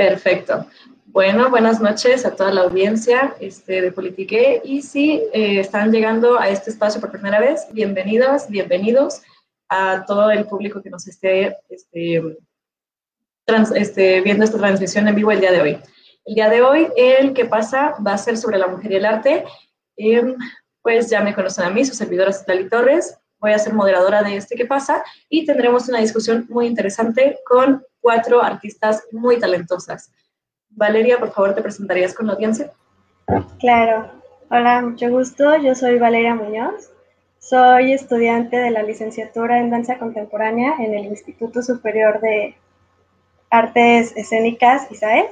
Perfecto. Bueno, buenas noches a toda la audiencia este, de Politique y si eh, están llegando a este espacio por primera vez, bienvenidas, bienvenidos a todo el público que nos esté este, este, viendo esta transmisión en vivo el día de hoy. El día de hoy, el que pasa va a ser sobre la mujer y el arte. Em, pues ya me conocen a mí, su servidora Citlali Torres. Voy a ser moderadora de este que pasa y tendremos una discusión muy interesante con cuatro artistas muy talentosas. Valeria, por favor, ¿te presentarías con la audiencia? Claro. Hola, mucho gusto. Yo soy Valeria Muñoz. Soy estudiante de la licenciatura en danza contemporánea en el Instituto Superior de Artes Escénicas ISAE.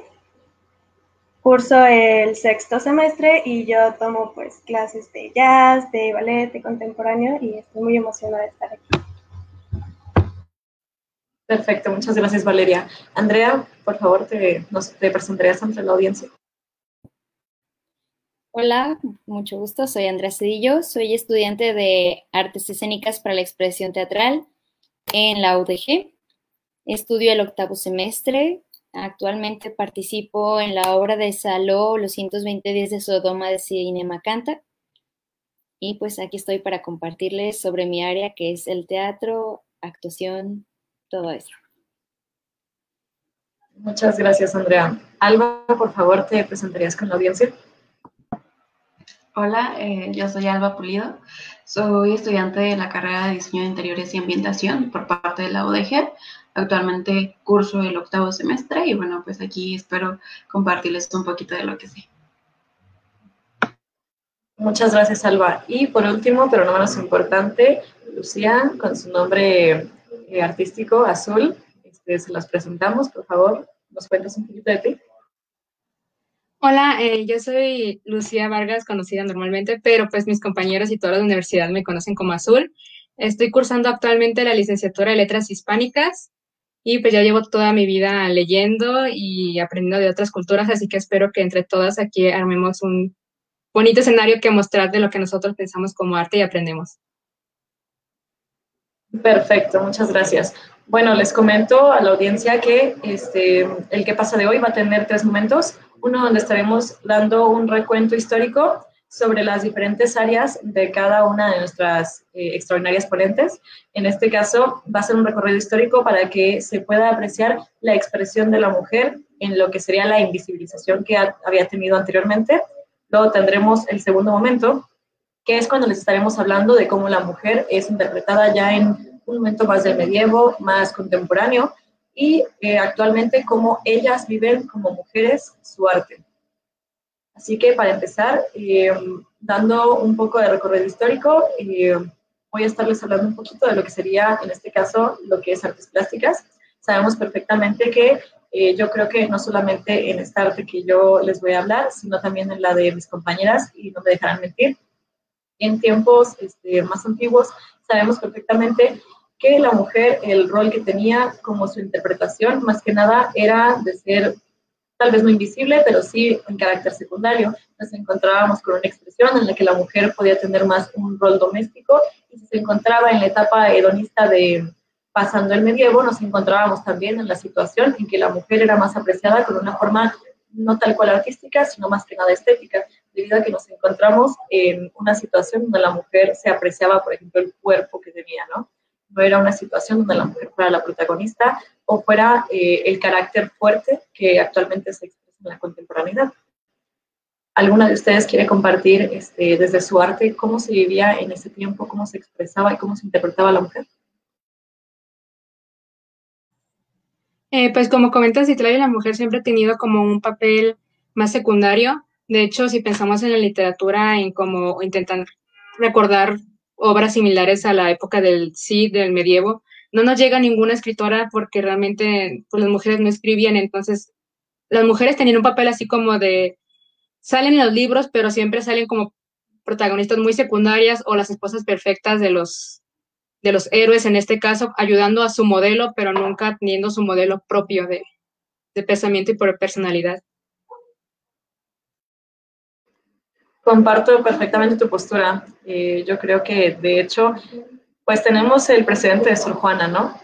Curso el sexto semestre y yo tomo pues clases de jazz, de ballet, de contemporáneo y estoy muy emocionada de estar aquí. Perfecto, muchas gracias Valeria. Andrea, por favor, te, nos, te presentarías ante la audiencia. Hola, mucho gusto. Soy Andrea Cedillo, soy estudiante de Artes Escénicas para la Expresión Teatral en la UDG. Estudio el octavo semestre. Actualmente participo en la obra de Saló, Los 120 días de Sodoma de Cinema Canta. Y pues aquí estoy para compartirles sobre mi área que es el teatro, actuación, todo eso. Muchas gracias, Andrea. Alba, por favor, te presentarías con la audiencia. Hola, eh, yo soy Alba Pulido. Soy estudiante de la carrera de Diseño de Interiores y Ambientación por parte de la UDG. Actualmente curso el octavo semestre y bueno, pues aquí espero compartirles un poquito de lo que sé. Muchas gracias, Alba. Y por último, pero no menos importante, Lucía, con su nombre eh, artístico azul. Este, se los presentamos, por favor, nos cuentas un poquito de ti. Hola, eh, yo soy Lucía Vargas, conocida normalmente, pero pues mis compañeros y toda la universidad me conocen como Azul. Estoy cursando actualmente la licenciatura de Letras Hispánicas y pues ya llevo toda mi vida leyendo y aprendiendo de otras culturas, así que espero que entre todas aquí armemos un bonito escenario que mostrar de lo que nosotros pensamos como arte y aprendemos. Perfecto, muchas gracias. Bueno, les comento a la audiencia que este, el que pasa de hoy va a tener tres momentos. Uno donde estaremos dando un recuento histórico sobre las diferentes áreas de cada una de nuestras eh, extraordinarias ponentes. En este caso, va a ser un recorrido histórico para que se pueda apreciar la expresión de la mujer en lo que sería la invisibilización que había tenido anteriormente. Luego tendremos el segundo momento, que es cuando les estaremos hablando de cómo la mujer es interpretada ya en un momento más del medievo, más contemporáneo, y eh, actualmente cómo ellas viven como mujeres su arte. Así que para empezar, eh, dando un poco de recorrido histórico, eh, voy a estarles hablando un poquito de lo que sería, en este caso, lo que es artes plásticas. Sabemos perfectamente que yo creo que no solamente en esta arte que yo les voy a hablar, sino también en la de mis compañeras, y no me dejarán mentir, en tiempos este, más antiguos, sabemos perfectamente que la mujer, el rol que tenía como su interpretación, más que nada era de ser tal vez no invisible, pero sí en carácter secundario. Nos encontrábamos con una expresión en la que la mujer podía tener más un rol doméstico y si se encontraba en la etapa hedonista de pasando el medievo, nos encontrábamos también en la situación en que la mujer era más apreciada con una forma no tal cual artística, sino más que nada estética debido a que nos encontramos en una situación donde la mujer se apreciaba, por ejemplo, el cuerpo que tenía, ¿no? No era una situación donde la mujer fuera la protagonista o fuera eh, el carácter fuerte que actualmente se expresa en la contemporaneidad. ¿Alguna de ustedes quiere compartir este, desde su arte cómo se vivía en ese tiempo, cómo se expresaba y cómo se interpretaba la mujer? Eh, pues como comentas, Citlali, la mujer siempre ha tenido como un papel más secundario de hecho, si pensamos en la literatura, en cómo intentan recordar obras similares a la época del sí, del medievo, no nos llega ninguna escritora porque realmente pues, las mujeres no escribían, entonces las mujeres tenían un papel así como de, salen en los libros, pero siempre salen como protagonistas muy secundarias o las esposas perfectas de los, de los héroes, en este caso, ayudando a su modelo, pero nunca teniendo su modelo propio de, de pensamiento y por personalidad. Comparto perfectamente tu postura. Eh, yo creo que, de hecho, pues tenemos el precedente de Sor Juana, ¿no?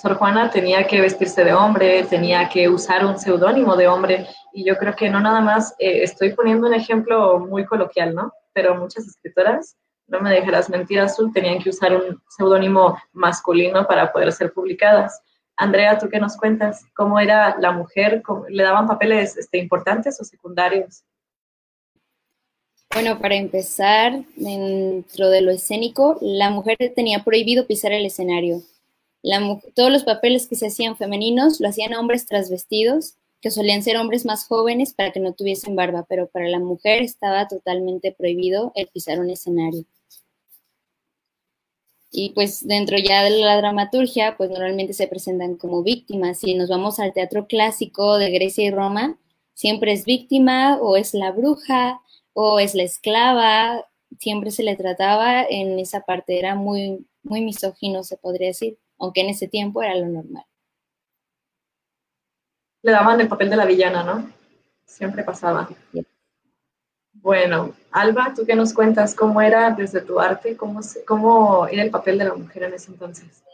Sor Juana tenía que vestirse de hombre, tenía que usar un seudónimo de hombre, y yo creo que no nada más, eh, estoy poniendo un ejemplo muy coloquial, ¿no? Pero muchas escritoras, no me dejarás mentir, Azul, tenían que usar un seudónimo masculino para poder ser publicadas. Andrea, ¿tú qué nos cuentas? ¿Cómo era la mujer? ¿Le daban papeles este, importantes o secundarios? Bueno, para empezar, dentro de lo escénico, la mujer tenía prohibido pisar el escenario. todos los papeles que se hacían femeninos lo hacían hombres trasvestidos, que solían ser hombres más jóvenes para que no tuviesen barba, pero para la mujer estaba totalmente prohibido el pisar un escenario. Y pues dentro ya de la dramaturgia, pues normalmente se presentan como víctimas. Si nos vamos al teatro clásico de Grecia y Roma, siempre es víctima o es la bruja o es la esclava, siempre se le trataba en esa parte, era muy, muy misógino, se podría decir, aunque en ese tiempo era lo normal. Le daban el papel de la villana, ¿no? Siempre pasaba. Bueno, Alba, ¿tú qué nos cuentas? ¿Cómo era desde tu arte? ¿Cómo, ¿Cómo era el papel de la mujer en ese entonces?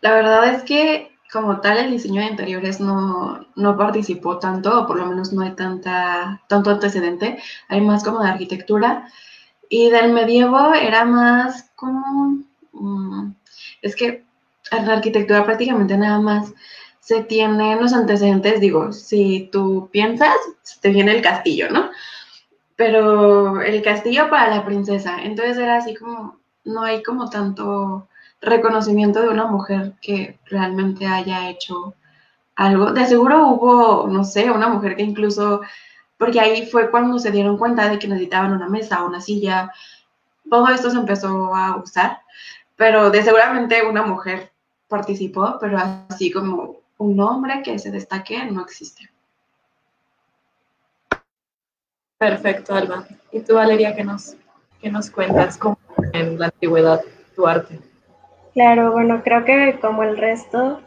La verdad es que como tal el diseño de interiores no, no participó tanto, o por lo menos no hay tanta, tanto antecedente, hay más como de arquitectura. Y del medievo era más como... Mm, es que en la arquitectura prácticamente nada más se tienen los antecedentes, digo, si tú piensas, te viene el castillo, ¿no? Pero el castillo para la princesa, entonces era así como, no hay como tanto reconocimiento de una mujer que realmente haya hecho algo. De seguro hubo, no sé, una mujer que incluso, porque ahí fue cuando se dieron cuenta de que necesitaban una mesa, una silla, todo esto se empezó a usar, pero de seguramente una mujer participó, pero así como un hombre que se destaque no existe. Perfecto, Alba. ¿Y tú, Valeria, qué nos, nos cuentas cómo en la antigüedad tu arte? Claro, bueno, creo que como el resto,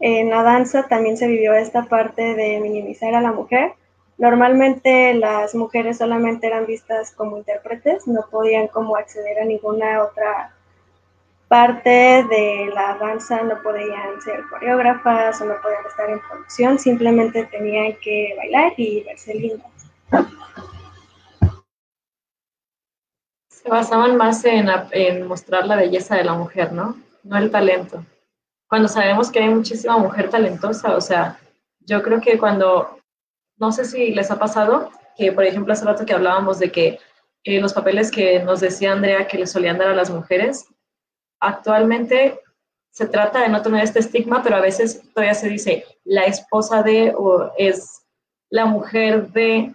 en la danza también se vivió esta parte de minimizar a la mujer. Normalmente las mujeres solamente eran vistas como intérpretes, no podían como acceder a ninguna otra parte de la danza, no podían ser coreógrafas o no podían estar en producción, simplemente tenían que bailar y verse lindas. Se basaban más en, mostrar la belleza de la mujer, ¿no? No el talento. Cuando sabemos que hay muchísima mujer talentosa, o sea, yo creo que cuando, no sé si les ha pasado, que por ejemplo hace rato que hablábamos de que eh, los papeles que nos decía Andrea que le solían dar a las mujeres, actualmente se trata de no tener este estigma, pero a veces todavía se dice la esposa de o es la mujer de,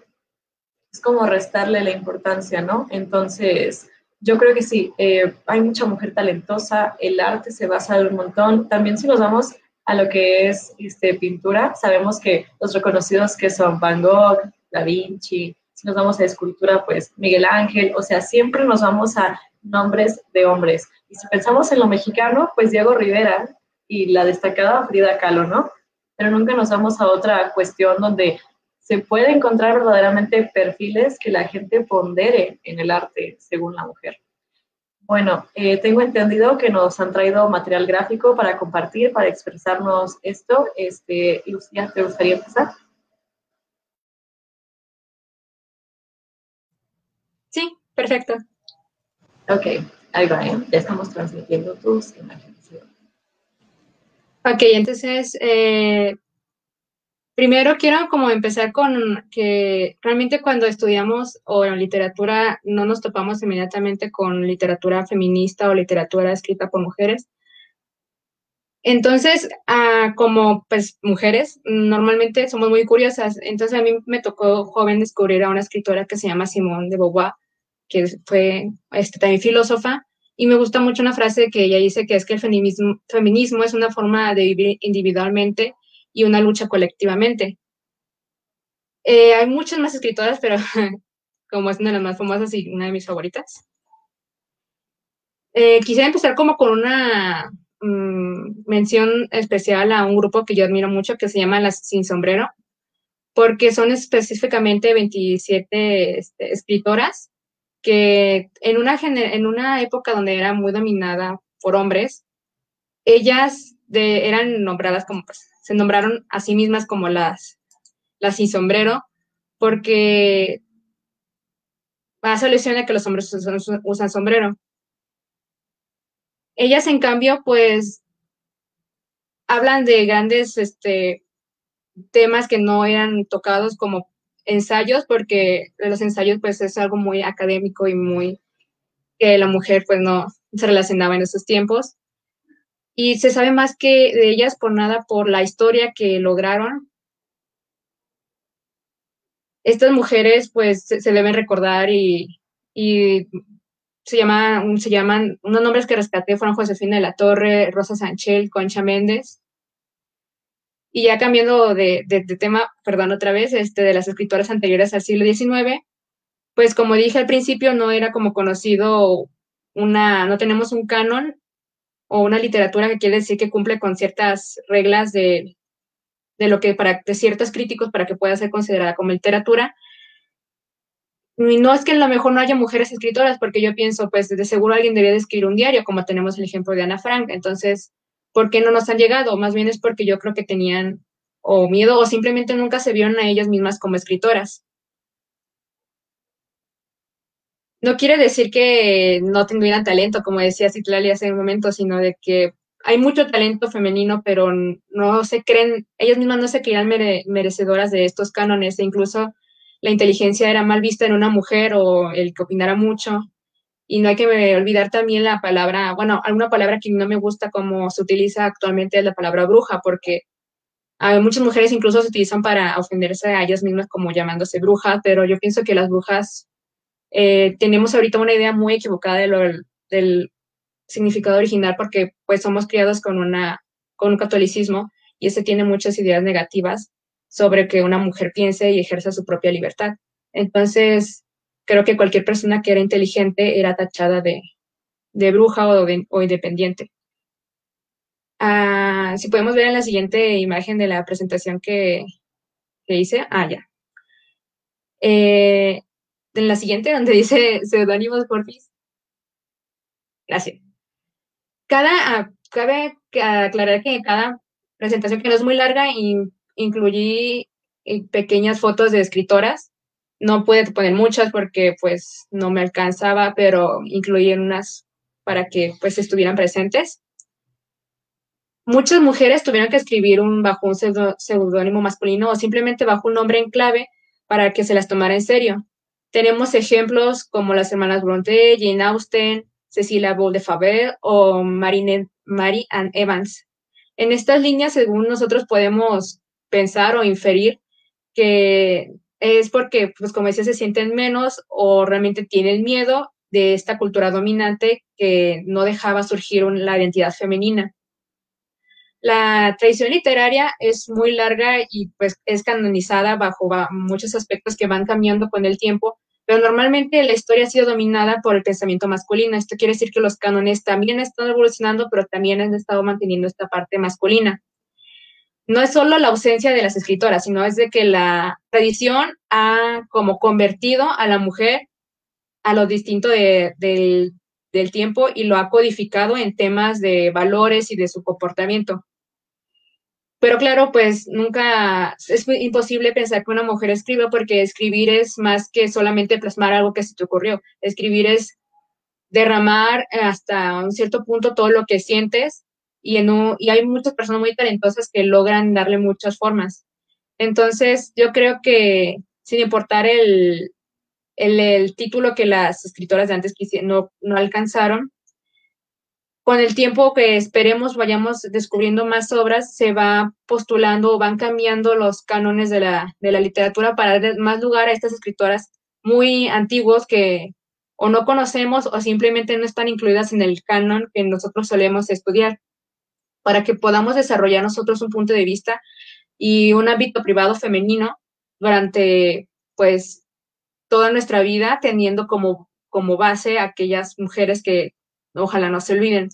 es como restarle la importancia, ¿no? Entonces, yo creo que sí, eh, hay mucha mujer talentosa, el arte se basa en un montón. También si nos vamos a lo que es este, pintura, sabemos que los reconocidos que son Van Gogh, Da Vinci, si nos vamos a escultura, pues Miguel Ángel, o sea, siempre nos vamos a nombres de hombres. Y si pensamos en lo mexicano, pues Diego Rivera y la destacada Frida Kahlo, ¿no? Pero nunca nos vamos a otra cuestión donde se puede encontrar verdaderamente perfiles que la gente pondere en el arte según la mujer. Bueno, eh, tengo entendido que nos han traído material gráfico para compartir, para expresarnos esto. Este, Lucía, ¿te gustaría empezar? Sí, perfecto. Ok, ahí va, ¿eh? ya estamos transmitiendo tus imágenes. Ok, entonces, eh, Primero quiero como empezar con que realmente cuando estudiamos o en literatura no nos topamos inmediatamente con literatura feminista o literatura escrita por mujeres. Entonces, ah, como pues mujeres, normalmente somos muy curiosas. Entonces a mí me tocó joven descubrir a una escritora que se llama Simone de Beauvoir, que fue este, también filósofa, y me gusta mucho una frase que ella dice que es que el feminismo, feminismo es una forma de vivir individualmente y una lucha colectivamente. Eh, hay muchas más escritoras, pero como es una de las más famosas y una de mis favoritas. Eh, quisiera empezar como con una mm, mención especial a un grupo que yo admiro mucho que se llama Las Sin Sombrero, porque son específicamente 27 este, escritoras que en una, en una época donde era muy dominada por hombres, ellas eran nombradas como, pues, se nombraron a sí mismas como las, las sin sombrero, porque hace alusión a que los hombres usan sombrero. Ellas, en cambio, pues, hablan de grandes este, temas que no eran tocados como ensayos, porque los ensayos, pues, es algo muy académico y muy que la mujer, pues, no se relacionaba en esos tiempos y se sabe más que de ellas por nada por la historia que lograron. Estas mujeres pues se, deben recordar y, se, llaman, se llaman, unos nombres que rescaté fueron Josefina de la Torre, Rosa Sanchel, Concha Méndez. Y ya cambiando de, de, tema, perdón, otra vez, este, de las escritoras anteriores al siglo XIX, pues como dije al principio, no era como conocido una, no tenemos un canon o una literatura que quiere decir que cumple con ciertas reglas de, de lo que para de ciertos críticos para que pueda ser considerada como literatura. Y no es que a lo mejor no haya mujeres escritoras, porque yo pienso, pues de seguro alguien debería de escribir un diario, como tenemos el ejemplo de Ana Frank. Entonces, ¿por qué no nos han llegado? Más bien es porque yo creo que tenían o miedo o simplemente nunca se vieron a ellas mismas como escritoras. No quiere decir que no tuvieran talento, como decía Citlali hace un momento, sino de que hay mucho talento femenino, pero no se creen, ellas mismas no se creían merecedoras de estos cánones, e incluso la inteligencia era mal vista en una mujer o el que opinara mucho. Y no hay que olvidar también la palabra, bueno, alguna palabra que no me gusta como se utiliza actualmente es la palabra bruja, porque hay muchas mujeres incluso se utilizan para ofenderse a ellas mismas como llamándose bruja, pero yo pienso que las brujas eh, tenemos ahorita una idea muy equivocada del significado original porque pues somos criados con, una, con un catolicismo y ese tiene muchas ideas negativas sobre que una mujer piense y ejerza su propia libertad. Entonces, creo que cualquier persona que era inteligente era tachada de, de bruja o, o independiente. Ah, si podemos ver en la siguiente imagen de la presentación que, que hice, ah, ya. Eh, en la siguiente, donde dice seudónimos porfis. Gracias. Cada, cabe aclarar que cada presentación que no es muy larga, incluí eh, pequeñas fotos de escritoras. No pude poner muchas porque pues no me alcanzaba, pero incluí unas para que pues estuvieran presentes. Muchas mujeres tuvieron que escribir un, bajo un seudónimo masculino o simplemente bajo un nombre en clave para que se las tomara en serio. Tenemos ejemplos como las hermanas Bronte, Jane Austen, Cecilia Ball de Faber o Marine, Mary Evans. En estas líneas, según nosotros podemos pensar o inferir que es porque, pues como decía, se sienten menos o realmente tienen miedo de esta cultura dominante que no dejaba surgir la identidad femenina. La tradición literaria es muy larga y pues es canonizada bajo muchos aspectos que van cambiando con el tiempo, pero normalmente la historia ha sido dominada por el pensamiento masculino. Esto quiere decir que los cánones también están evolucionando, pero también han estado manteniendo esta parte masculina. No es solo la ausencia de las escritoras, sino es de que la tradición ha como convertido a la mujer a lo distinto del tiempo y lo ha codificado en temas de valores y de su comportamiento. Pero claro, pues nunca es imposible pensar que una mujer escriba porque escribir es más que solamente plasmar algo que se te ocurrió. Escribir es derramar hasta un cierto punto todo lo que sientes y, en y hay muchas personas muy talentosas que logran darle muchas formas. Entonces, yo creo que sin importar el, el, título que las escritoras de antes no, no alcanzaron, con el tiempo que esperemos vayamos descubriendo más obras, se va postulando o van cambiando los cánones de la, de la literatura para dar más lugar a estas escritoras muy antiguos que o no conocemos o simplemente no están incluidas en el canon que nosotros solemos estudiar, para que podamos desarrollar nosotros un punto de vista y un ámbito privado femenino durante pues toda nuestra vida, teniendo como, como base aquellas mujeres que ojalá no se olviden.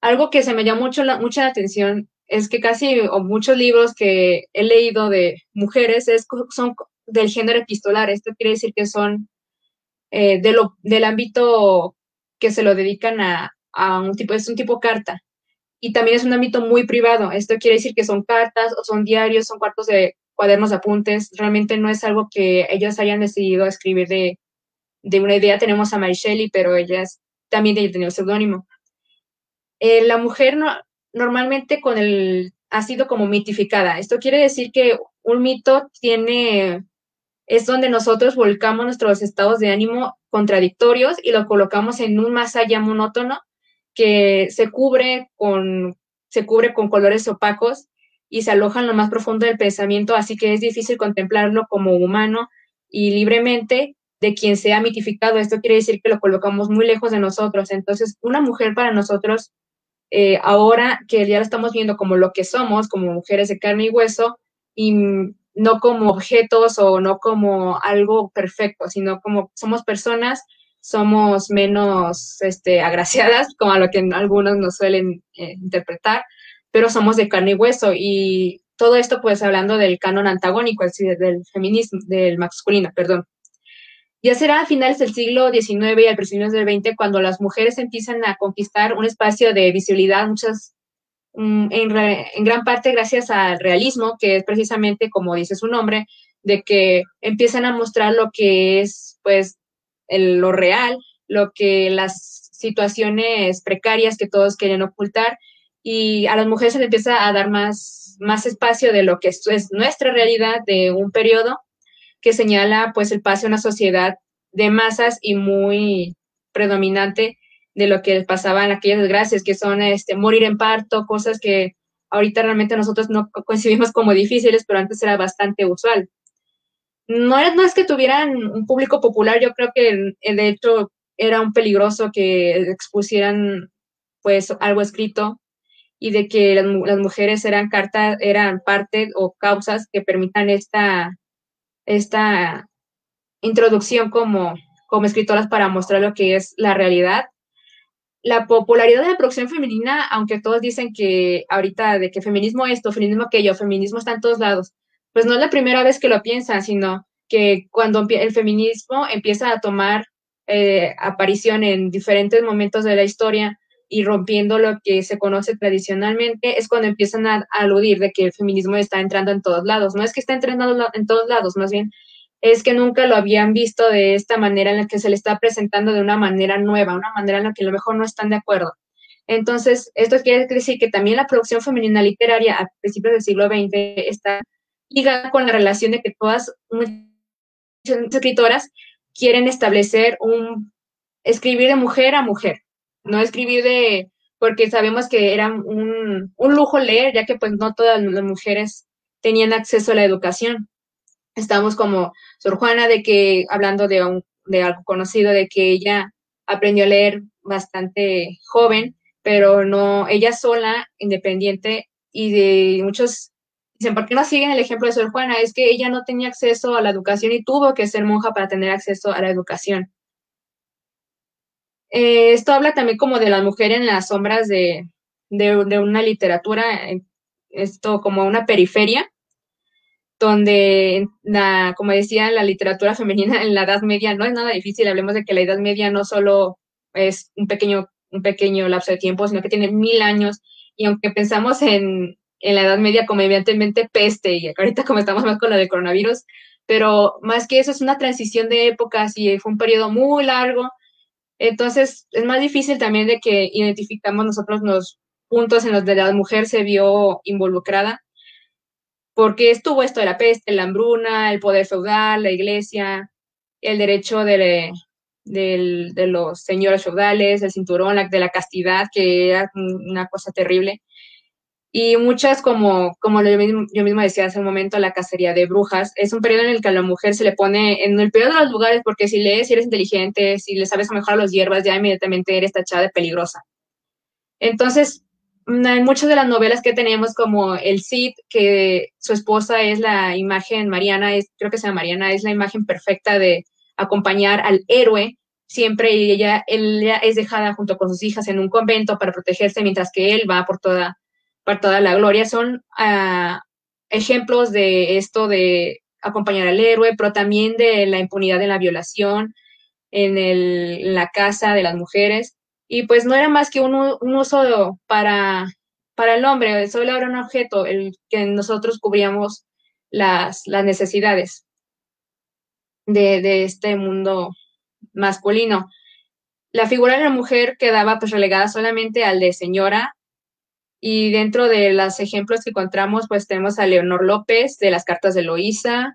Algo que se me llamó mucho la, mucha atención es que casi, o muchos libros que he leído de mujeres es, son del género epistolar. Esto quiere decir que son eh, de lo, del ámbito que se lo dedican a, a, un tipo, es un tipo carta. y también es un ámbito muy privado. Esto quiere decir que son cartas o son diarios, son cuartos de cuadernos de apuntes. Realmente no es algo que ellos hayan decidido escribir de, de una idea. Tenemos a Mary Shelley, pero ellas también tienen un seudónimo. Eh, la mujer no, normalmente con el ha sido como mitificada. Esto quiere decir que un mito tiene es donde nosotros volcamos nuestros estados de ánimo contradictorios y lo colocamos en un más allá monótono que se cubre con, se cubre con colores opacos y se aloja en lo más profundo del pensamiento, así que es difícil contemplarlo como humano y libremente de quien sea mitificado. Esto quiere decir que lo colocamos muy lejos de nosotros. Entonces, una mujer para nosotros, eh, ahora que ya lo estamos viendo como lo que somos, como mujeres de carne y hueso, y no como objetos o no como algo perfecto, sino como somos personas somos menos este, agraciadas, como a lo que algunos nos suelen eh, interpretar, pero somos de carne y hueso. Y todo esto, pues, hablando del canon antagónico, del feminismo, del masculino, perdón. Ya será a finales del siglo XIX y al principios del XX cuando las mujeres empiezan a conquistar un espacio de visibilidad, muchas, mm, en, en gran parte gracias al realismo, que es precisamente, como dice su nombre, de que empiezan a mostrar lo que es, pues, lo real, lo que las situaciones precarias que todos quieren ocultar y a las mujeres se les empieza a dar más, más espacio de lo que es, nuestra realidad de un periodo que señala pues el paso a una sociedad de masas y muy predominante de lo que pasaba en aquellas desgracias, que son este, morir en parto, cosas que ahorita realmente nosotros no concibimos como difíciles, pero antes era bastante usual. No, era, no es que tuvieran un público popular, yo creo que de hecho era un peligroso que expusieran pues algo escrito y de que las, mujeres eran cartas, eran parte o causas que permitan esta, esta introducción como, como escritoras para mostrar lo que es la realidad. La popularidad de la producción femenina, aunque todos dicen que ahorita de que feminismo esto, feminismo aquello, feminismo está en todos lados, pues no es la primera vez que lo piensan, sino que cuando el feminismo empieza a tomar eh, aparición en diferentes momentos de la historia y rompiendo lo que se conoce tradicionalmente, es cuando empiezan a, aludir de que el feminismo está entrando en todos lados. No es que está entrando en todos lados, más bien es que nunca lo habían visto de esta manera en la que se le está presentando de una manera nueva, una manera en la que a lo mejor no están de acuerdo. Entonces, esto quiere decir que también la producción femenina literaria a principios del siglo XX está ligada con la relación de que todas escritoras quieren establecer un escribir de mujer a mujer, no escribir de, porque sabemos que era un, un lujo leer, ya que pues no todas las mujeres tenían acceso a la educación. Estamos como Sor Juana, de que, hablando de, un, de algo conocido, de que ella aprendió a leer bastante joven, pero no, ella sola, independiente, y de muchos Dicen, ¿por qué no siguen el ejemplo de Sor Juana? Es que ella no tenía acceso a la educación y tuvo que ser monja para tener acceso a la educación. Eh, esto habla también como de la mujer en las sombras de, una literatura, esto como una periferia, donde, la, como decía, la literatura femenina en la Edad Media no es nada difícil. Hablemos de que la Edad Media no solo es un pequeño, un pequeño lapso de tiempo, sino que tiene mil años. Y aunque pensamos en, en la Edad Media como evidentemente peste y ahorita como estamos más con la del coronavirus, pero más que eso es una transición de épocas y fue un periodo muy largo. Entonces es más difícil también de que identificamos nosotros los puntos en los de la mujer se vio involucrada, porque estuvo esto de la peste, la hambruna, el poder feudal, la iglesia, el derecho de, de los señores feudales, el cinturón de la castidad, que era una cosa terrible y muchas, como, como yo, mismo, decía hace un momento, la cacería de brujas, es un periodo en el que a la mujer se le pone en el peor de los lugares, porque si lees, si eres inteligente, si le sabes mejor a los hierbas, ya inmediatamente eres tachada de peligrosa. Entonces, en muchas de las novelas que tenemos, como El Cid, que su esposa es la imagen, Mariana, es, creo que se llama Mariana, es la imagen perfecta de acompañar al héroe siempre y ella, ella es dejada junto con sus hijas en un convento para protegerse mientras que él va por toda para toda la gloria, son ah, ejemplos de esto de acompañar al héroe, pero también de la impunidad en la violación, en, la casa de las mujeres. Y pues no era más que un, uso para el hombre solo era un objeto el que nosotros cubríamos las, las necesidades de, de este mundo masculino. La figura de la mujer quedaba pues relegada solamente al de señora y dentro de los ejemplos que encontramos pues tenemos a Leonor López de las cartas de Loíza,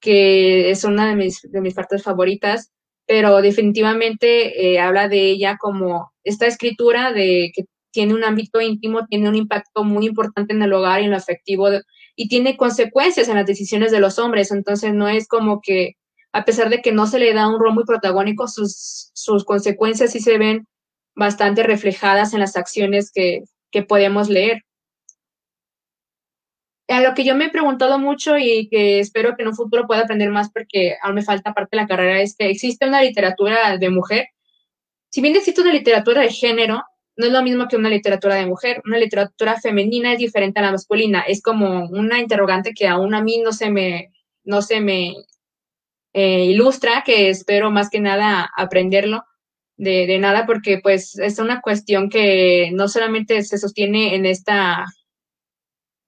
que es una de mis, de mis partes favoritas, pero definitivamente eh, habla de ella como esta escritura de que tiene un ámbito íntimo, tiene un impacto muy importante en el hogar y en lo afectivo y tiene consecuencias en las decisiones de los hombres. Entonces no es como que, a pesar de que no se le da un rol muy protagónico, sus, sus consecuencias sí se ven bastante reflejadas en las acciones que, que podemos leer. A lo que yo me he preguntado mucho y que espero que en un futuro pueda aprender más porque aún me falta parte de la carrera es que existe una literatura de mujer. Si bien existe una literatura de género, no es lo mismo que una literatura de mujer. Una literatura femenina es diferente a la masculina. Es como una interrogante que aún a mí no se me, no se me eh, ilustra, que espero más que nada aprenderlo de, de, nada, porque pues es una cuestión que no solamente se sostiene en esta,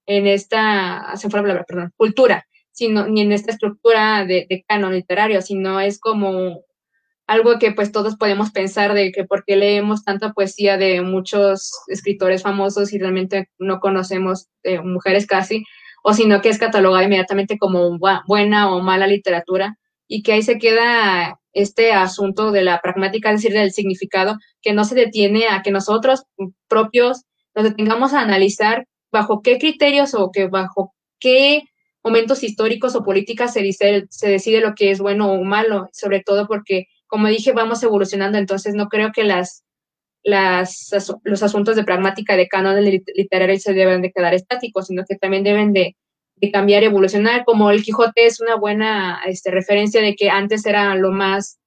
en esta, se fue la palabra, perdón, cultura, sino ni en esta estructura de, canon literario, sino es como algo que pues todos podemos pensar de que por qué leemos tanta poesía de muchos escritores famosos y realmente no conocemos de mujeres casi, o sino que es catalogada inmediatamente como buena o mala literatura y que ahí se queda este asunto de la pragmática, es decir, del significado, que no se detiene a que nosotros propios nos detengamos a analizar bajo qué criterios o que bajo qué momentos históricos o políticas se, dice, se decide lo que es bueno o malo, sobre todo porque como dije, vamos evolucionando, entonces no creo que las, las, los asuntos de pragmática de canon literario se deben de quedar estáticos, sino que también deben de, de cambiar evolucionar, como el Quijote es una buena este, referencia de que antes era lo más,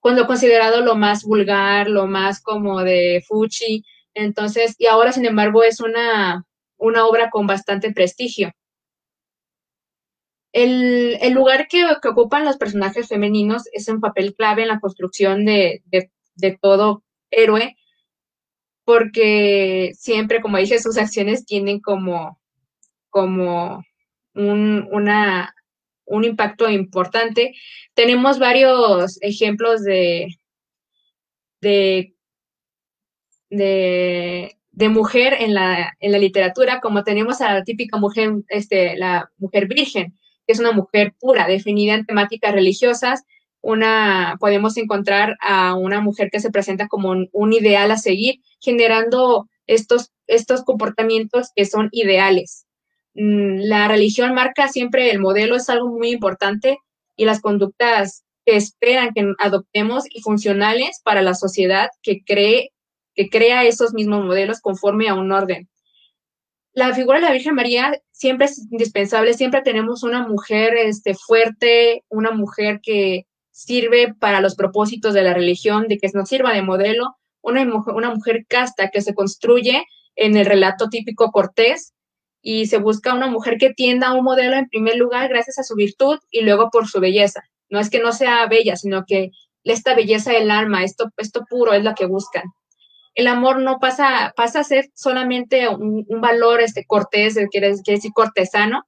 cuando considerado lo más vulgar, lo más como de fuchi, entonces, y ahora sin embargo es una, una obra con bastante prestigio. El, el lugar que, que, ocupan los personajes femeninos es un papel clave en la construcción de, de, de todo héroe, porque siempre, como dije, sus acciones tienen como, como un, una, un impacto importante. Tenemos varios ejemplos de, de, de, mujer en la, en la literatura, como tenemos a la típica mujer, este, la mujer virgen, que es una mujer pura, definida en temáticas religiosas. Una, podemos encontrar a una mujer que se presenta como un, un ideal a seguir, generando estos, estos comportamientos que son ideales. Mm, la religión marca siempre el modelo, es algo muy importante, y las conductas que esperan que adoptemos y funcionales para la sociedad que cree que crea esos mismos modelos conforme a un orden. La figura de la Virgen María siempre es indispensable, siempre tenemos una mujer este, fuerte, una mujer que sirve para los propósitos de la religión, de que nos sirva de modelo, una mujer, una mujer casta que se construye en el relato típico cortés y se busca una mujer que tienda a un modelo en primer lugar gracias a su virtud y luego por su belleza. No es que no sea bella, sino que esta belleza del alma, esto, esto puro es lo que buscan el amor no pasa, pasa a ser solamente un, valor este, cortés, quiere, decir cortesano,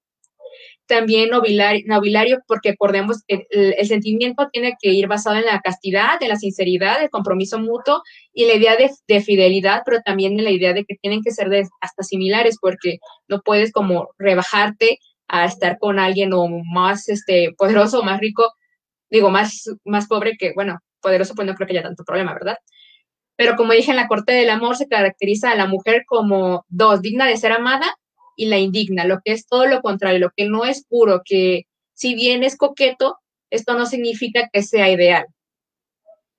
también nobiliario, porque recordemos que el, sentimiento tiene que ir basado en la castidad, en la sinceridad, el compromiso mutuo y la idea de, de, fidelidad, pero también en la idea de que tienen que ser hasta similares, porque no puedes como rebajarte a estar con alguien o más este, poderoso más rico, digo, más, más pobre que, bueno, poderoso pues no creo que haya tanto problema, ¿verdad? Pero como dije, en la corte del amor se caracteriza a la mujer como dos, digna de ser amada y la indigna, lo que es todo lo contrario, lo que no es puro, que si bien es coqueto, esto no significa que sea ideal.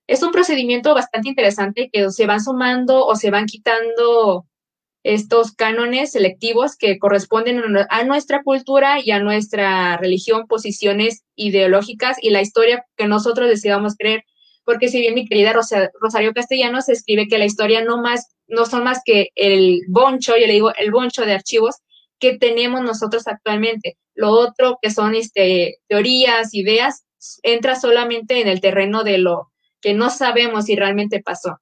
Es un procedimiento bastante interesante que se van sumando o se van quitando estos cánones selectivos que corresponden a nuestra cultura y a nuestra religión, posiciones ideológicas y la historia que nosotros decidamos creer porque si bien mi querida Rosario Castellanos escribe que la historia no, más, no son más que el boncho, yo le digo el boncho de archivos que tenemos nosotros actualmente. Lo otro que son este, teorías, ideas, entra solamente en el terreno de lo que no sabemos si realmente pasó.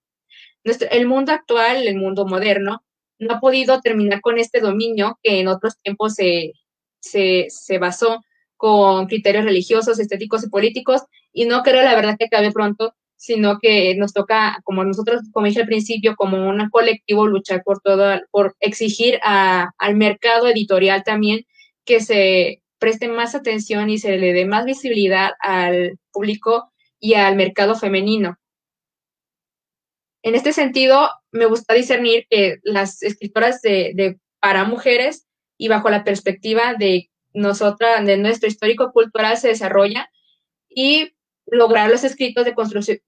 El mundo actual, el mundo moderno, no ha podido terminar con este dominio que en otros tiempos se, se, basó con criterios religiosos, estéticos y políticos, y no creo la verdad que acabe pronto, sino que nos toca, como nosotros, como dije al principio, como un colectivo luchar por todo, por exigir al mercado editorial también que se preste más atención y se le dé más visibilidad al público y al mercado femenino. En este sentido, me gusta discernir que las escritoras de, para mujeres y bajo la perspectiva de nosotras, de nuestro histórico cultural se desarrolla y lograr los escritos de construcción,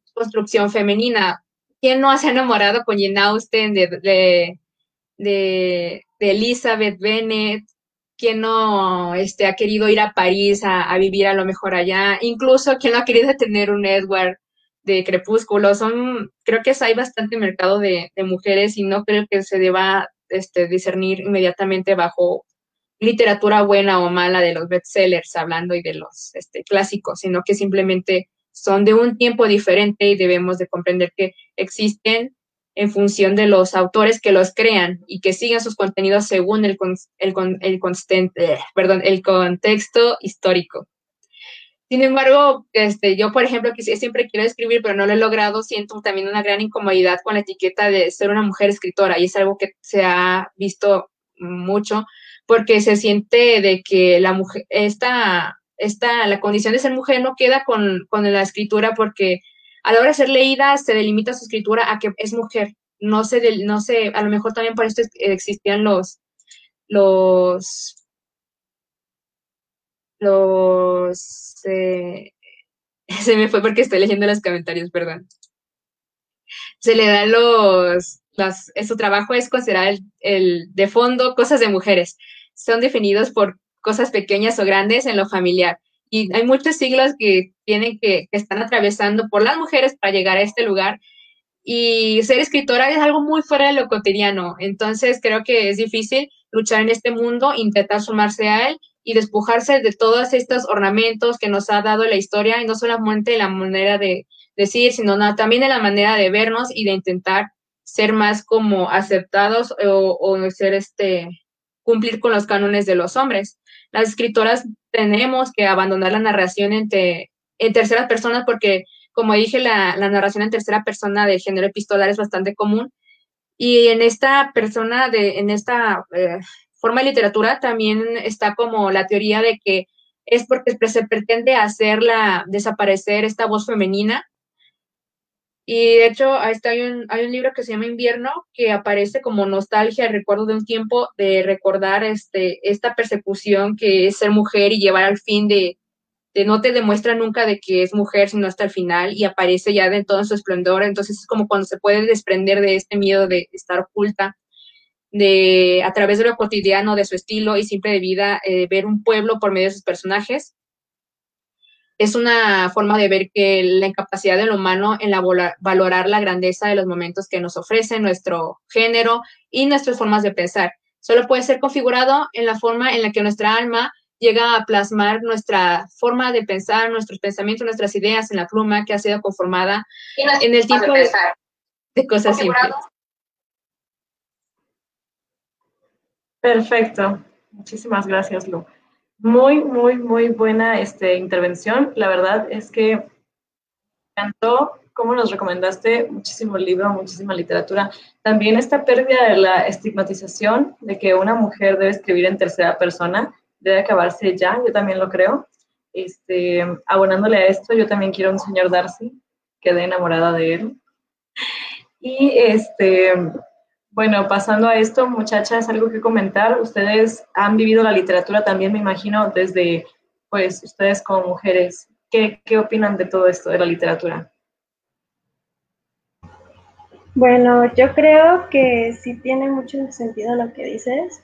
femenina. ¿Quién no se ha enamorado con Jane Austen, de, de, Elizabeth Bennet? ¿Quién no este, ha querido ir a París a, a, vivir a lo mejor allá? Incluso, ¿quién no ha querido tener un Edward de Crepúsculo? Son, creo que hay bastante mercado de, de mujeres y no creo que se deba este, discernir inmediatamente bajo literatura buena o mala de los bestsellers, hablando y de los este, clásicos, sino que simplemente son de un tiempo diferente y debemos de comprender que existen en función de los autores que los crean y que sigan sus contenidos según el, el, el, eh, perdón, el contexto histórico. Sin embargo, este, yo, por ejemplo, siempre quiero escribir, pero no lo he logrado, siento también una gran incomodidad con la etiqueta de ser una mujer escritora y es algo que se ha visto mucho porque se siente de que la mujer, esta, esta, la condición de ser mujer no queda con, con la escritura porque a la hora de ser leída se delimita su escritura a que es mujer. No sé, no sé, a lo mejor también por esto existían los, los los... Eh, se me fue porque estoy leyendo los comentarios, perdón. Se le da los... Las, su trabajo es considerar el, de fondo cosas de mujeres. Son definidos por cosas pequeñas o grandes en lo familiar. Y hay muchos siglos que tienen que, que están atravesando por las mujeres para llegar a este lugar. Y ser escritora es algo muy fuera de lo cotidiano. Entonces creo que es difícil luchar en este mundo, intentar sumarse a él y despojarse de todos estos ornamentos que nos ha dado la historia y no solamente la manera de decir, sino también en la manera de vernos y de intentar ser más como aceptados o, o este cumplir con los cánones de los hombres. Las escritoras tenemos que abandonar la narración en, tercera persona porque, como dije, la, narración en tercera persona del género epistolar es bastante común. Y en esta persona, de, en esta eh, forma de literatura también está como la teoría de que es porque se pretende hacerla desaparecer esta voz femenina. Y de hecho, hay un, hay un libro que se llama Invierno que aparece como nostalgia, recuerdo de un tiempo de recordar este, esta persecución que es ser mujer y llevar al fin de, de no te demuestra nunca de que es mujer, sino hasta el final y aparece ya de todo su esplendor. Entonces es como cuando se puede desprender de este miedo de estar oculta de a través de lo cotidiano, de su estilo y simple de vida, eh, ver un pueblo por medio de sus personajes. Es una forma de ver que la incapacidad del humano en la valorar la grandeza de los momentos que nos ofrece nuestro género y nuestras formas de pensar. Solo puede ser configurado en la forma en la que nuestra alma llega a plasmar nuestra forma de pensar, nuestros pensamientos, nuestras ideas en la pluma que ha sido conformada en el tipo de, de, cosas simples. Perfecto. Muchísimas gracias, Lu. Muy, muy, muy buena este, intervención. La verdad es que me encantó cómo nos recomendaste muchísimo libro, muchísima literatura. También esta pérdida de la estigmatización de que una mujer debe escribir en tercera persona debe acabarse ya, yo también lo creo. Este, abonándole a esto, yo también quiero un señor Darcy, quedé enamorada de él. Y este, bueno, pasando a esto, muchachas, algo que comentar. Ustedes han vivido la literatura también, me imagino, desde, pues, ustedes como mujeres. ¿Qué, qué opinan de todo esto de la literatura? Bueno, yo creo que sí tiene mucho sentido lo que dices.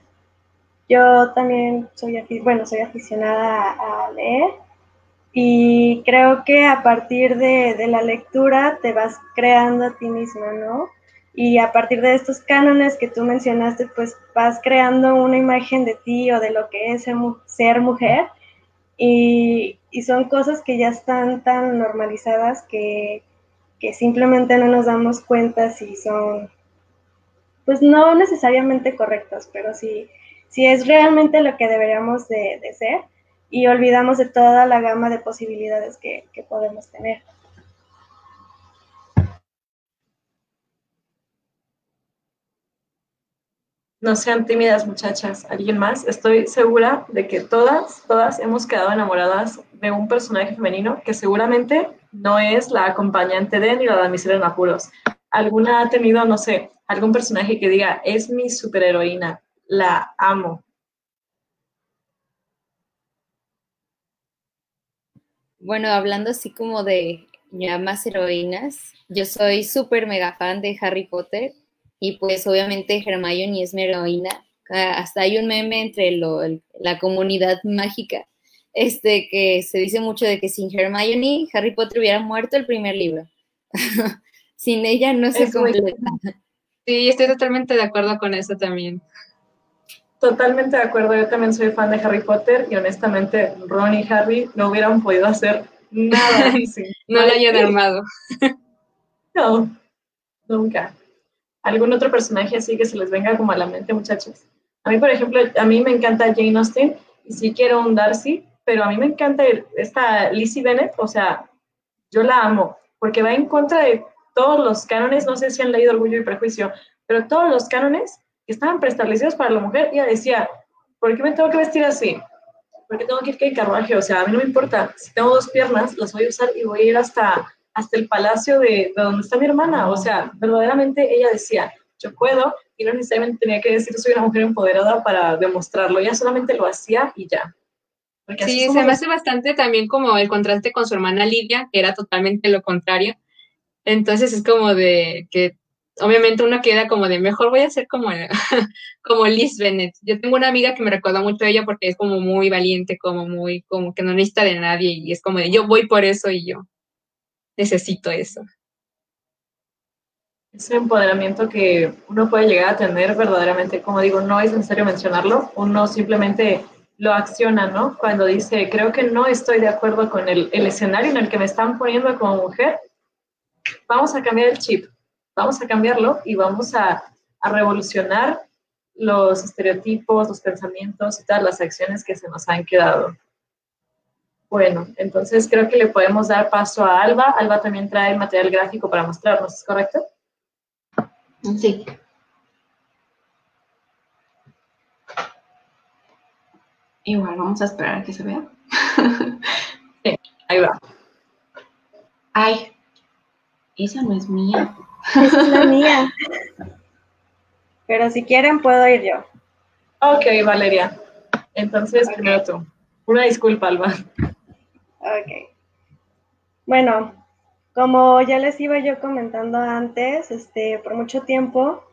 Yo también soy, bueno, soy aficionada a leer y creo que a partir de, de la lectura te vas creando a ti misma, ¿no? Y a partir de estos cánones que tú mencionaste, pues vas creando una imagen de ti o de lo que es ser mujer y, son cosas que ya están tan normalizadas que, simplemente no nos damos cuenta si son pues no necesariamente correctos, pero sí, sí es realmente lo que deberíamos de, ser y olvidamos de toda la gama de posibilidades que, que podemos tener. No sean tímidas, muchachas. ¿Alguien más? Estoy segura de que todas, todas hemos quedado enamoradas de un personaje femenino que seguramente no es la acompañante de ni la damisela en apuros. ¿Alguna ha tenido, no sé, algún personaje que diga, es mi superheroína, la amo? Bueno, hablando así como de ya más heroínas, yo soy súper mega fan de Harry Potter y pues obviamente Hermione es mi heroína. Ah, hasta hay un meme entre la comunidad mágica este, que se dice mucho de que sin Hermione, Harry Potter hubiera muerto el primer libro. sin ella no se completa. Sí, estoy totalmente de acuerdo con eso también. Totalmente de acuerdo, yo también soy fan de Harry Potter y honestamente Ron y Harry no hubieran podido hacer nada no la hayan armado. no, nunca. ¿Algún otro personaje así que se les venga como a la mente, muchachos? A mí, por ejemplo, a mí me encanta Jane Austen y sí quiero un Darcy, pero a mí me encanta esta Lizzie Bennett, o sea, yo la amo, porque va en contra de todos los cánones, no sé si han leído Orgullo y Prejuicio, pero todos los cánones que estaban preestablecidos para la mujer, ella decía, ¿por qué me tengo que vestir así? ¿Por qué tengo que ir que carruaje? O sea, a mí no me importa, si tengo dos piernas, las voy a usar y voy a ir hasta hasta el palacio de, donde está mi hermana. O sea, verdaderamente ella decía, yo puedo, y no necesariamente tenía que decir soy una mujer empoderada para demostrarlo, ella solamente lo hacía y ya. sí, se me hace bastante también como el contraste con su hermana Lidia, que era totalmente lo contrario. Entonces es como de que obviamente uno queda como de mejor voy a ser como, como Liz Bennett. Yo tengo una amiga que me recuerda mucho a ella porque es como muy valiente, como muy, como que no necesita de nadie y es como de yo voy por eso y yo necesito eso. Ese empoderamiento que uno puede llegar a tener verdaderamente, como digo, no es necesario mencionarlo, uno simplemente lo acciona, ¿no? Cuando dice, creo que no estoy de acuerdo con el, escenario en el que me están poniendo como mujer, vamos a cambiar el chip, vamos a cambiarlo y vamos a, a revolucionar los estereotipos, los pensamientos y todas las acciones que se nos han quedado. Bueno, entonces creo que le podemos dar paso a Alba. Alba también trae el material gráfico para mostrarnos, ¿es correcto? Sí. Igual vamos a esperar a que se vea. sí, ahí va. Ay, esa no es mía. Esa es la mía. Pero si quieren puedo ir yo. Ok, Valeria. Entonces, primero tú. Una disculpa, Alba. Ok. Bueno, como ya les iba yo comentando antes, este, por mucho tiempo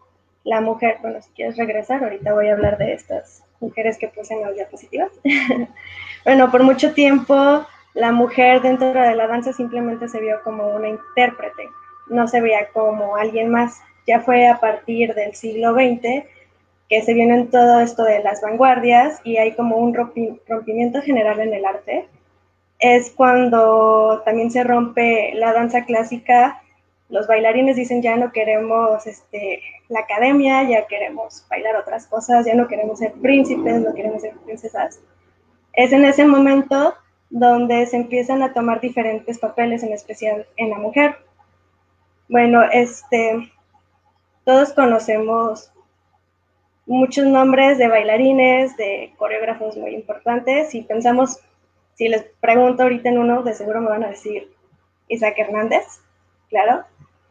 la mujer, bueno, si quieres regresar, ahorita voy a hablar de estas mujeres que puse en las diapositivas. bueno, por mucho tiempo la mujer dentro de la danza simplemente se vio como una intérprete, no se veía como alguien más. Ya fue a partir del siglo XX que se viene todo esto de las vanguardias y hay como un rompimiento general en el arte es cuando también se rompe la danza clásica. Los bailarines dicen ya no queremos este, la academia, ya queremos bailar otras cosas, ya no queremos ser príncipes, no queremos ser princesas. Es en ese momento donde se empiezan a tomar diferentes papeles, en especial en la mujer. Bueno, este, todos conocemos muchos nombres de bailarines, de coreógrafos muy importantes y pensamos si les pregunto ahorita en uno, de seguro me van a decir Isaac Hernández, claro,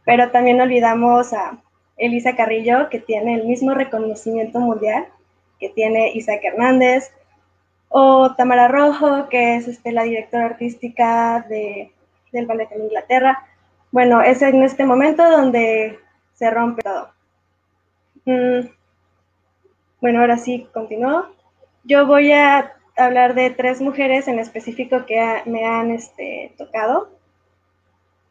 pero también olvidamos a Elisa Carrillo, que tiene el mismo reconocimiento mundial que tiene Isaac Hernández, o Tamara Rojo, que es este, la directora artística de, del ballet en Inglaterra. Bueno, es en este momento donde se rompe todo. Mm, bueno, ahora sí, continúo. Yo voy a hablar de tres mujeres en específico que me han este, tocado.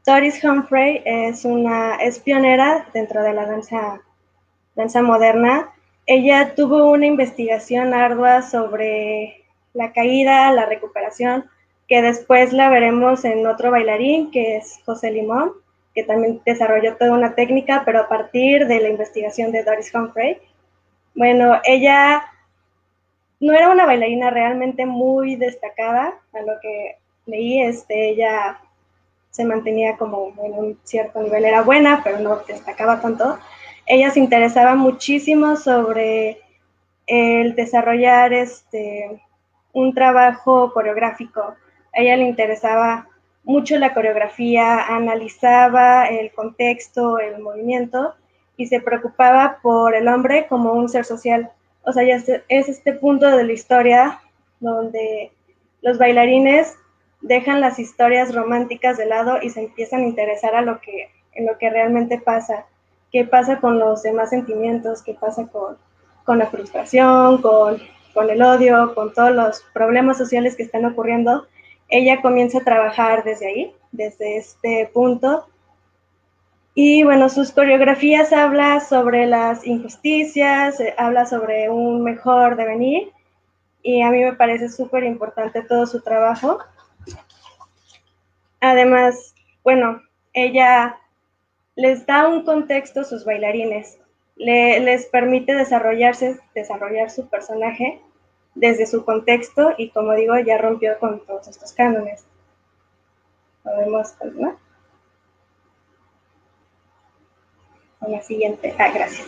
Doris Humphrey es una es pionera dentro de la danza, danza moderna. Ella tuvo una investigación ardua sobre la caída, la recuperación, que después la veremos en otro bailarín, que es José Limón. que también desarrolló toda una técnica, pero a partir de la investigación de Doris Humphrey. Bueno, ella no era una bailarina realmente muy destacada, a lo que leí, este, ella se mantenía como en un cierto nivel, era buena, pero no destacaba tanto. Ella se interesaba muchísimo sobre el desarrollar este, un trabajo coreográfico. A ella le interesaba mucho la coreografía, analizaba el contexto, el movimiento y se preocupaba por el hombre como un ser social. O sea, ya es este punto de la historia donde los bailarines dejan las historias románticas de lado y se empiezan a interesar a lo que, en lo que realmente pasa. ¿Qué pasa con los demás sentimientos? ¿Qué pasa con, con la frustración, con, con el odio, con todos los problemas sociales que están ocurriendo? ella comienza a trabajar desde ahí, desde este punto. Y bueno, sus coreografías habla sobre las injusticias, eh, habla sobre un mejor devenir y a mí me parece súper importante todo su trabajo. Además, bueno, ella les da un contexto a sus bailarines, les permite desarrollarse, desarrollar su personaje desde su contexto y como digo, ya rompió con todos estos cánones. ¿Podemos continuar? Con la siguiente. Ah, gracias.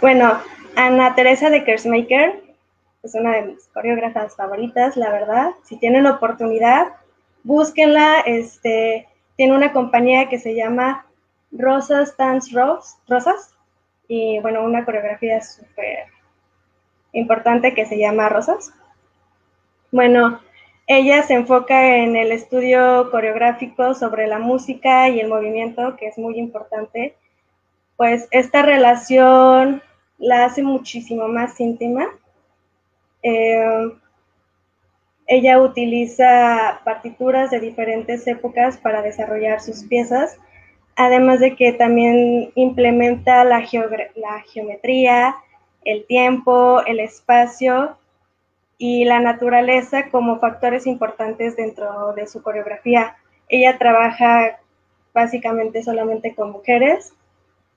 Bueno, Ana Teresa de Kersmaker es una de mis coreógrafas favoritas, la verdad. Si tienen la oportunidad, búsquenla. Este, tiene una compañía que se llama Rosas Dance Rosas. Y bueno, una coreografía súper importante que se llama Rosas. Bueno, ella se enfoca en el estudio coreográfico sobre la música y el movimiento, que es muy importante. Pues esta relación la hace muchísimo más íntima. Eh, ella utiliza partituras de diferentes épocas para desarrollar sus piezas, además de que también implementa la, la geometría, el tiempo, el espacio y la naturaleza como factores importantes dentro de su coreografía. Ella trabaja básicamente solamente con mujeres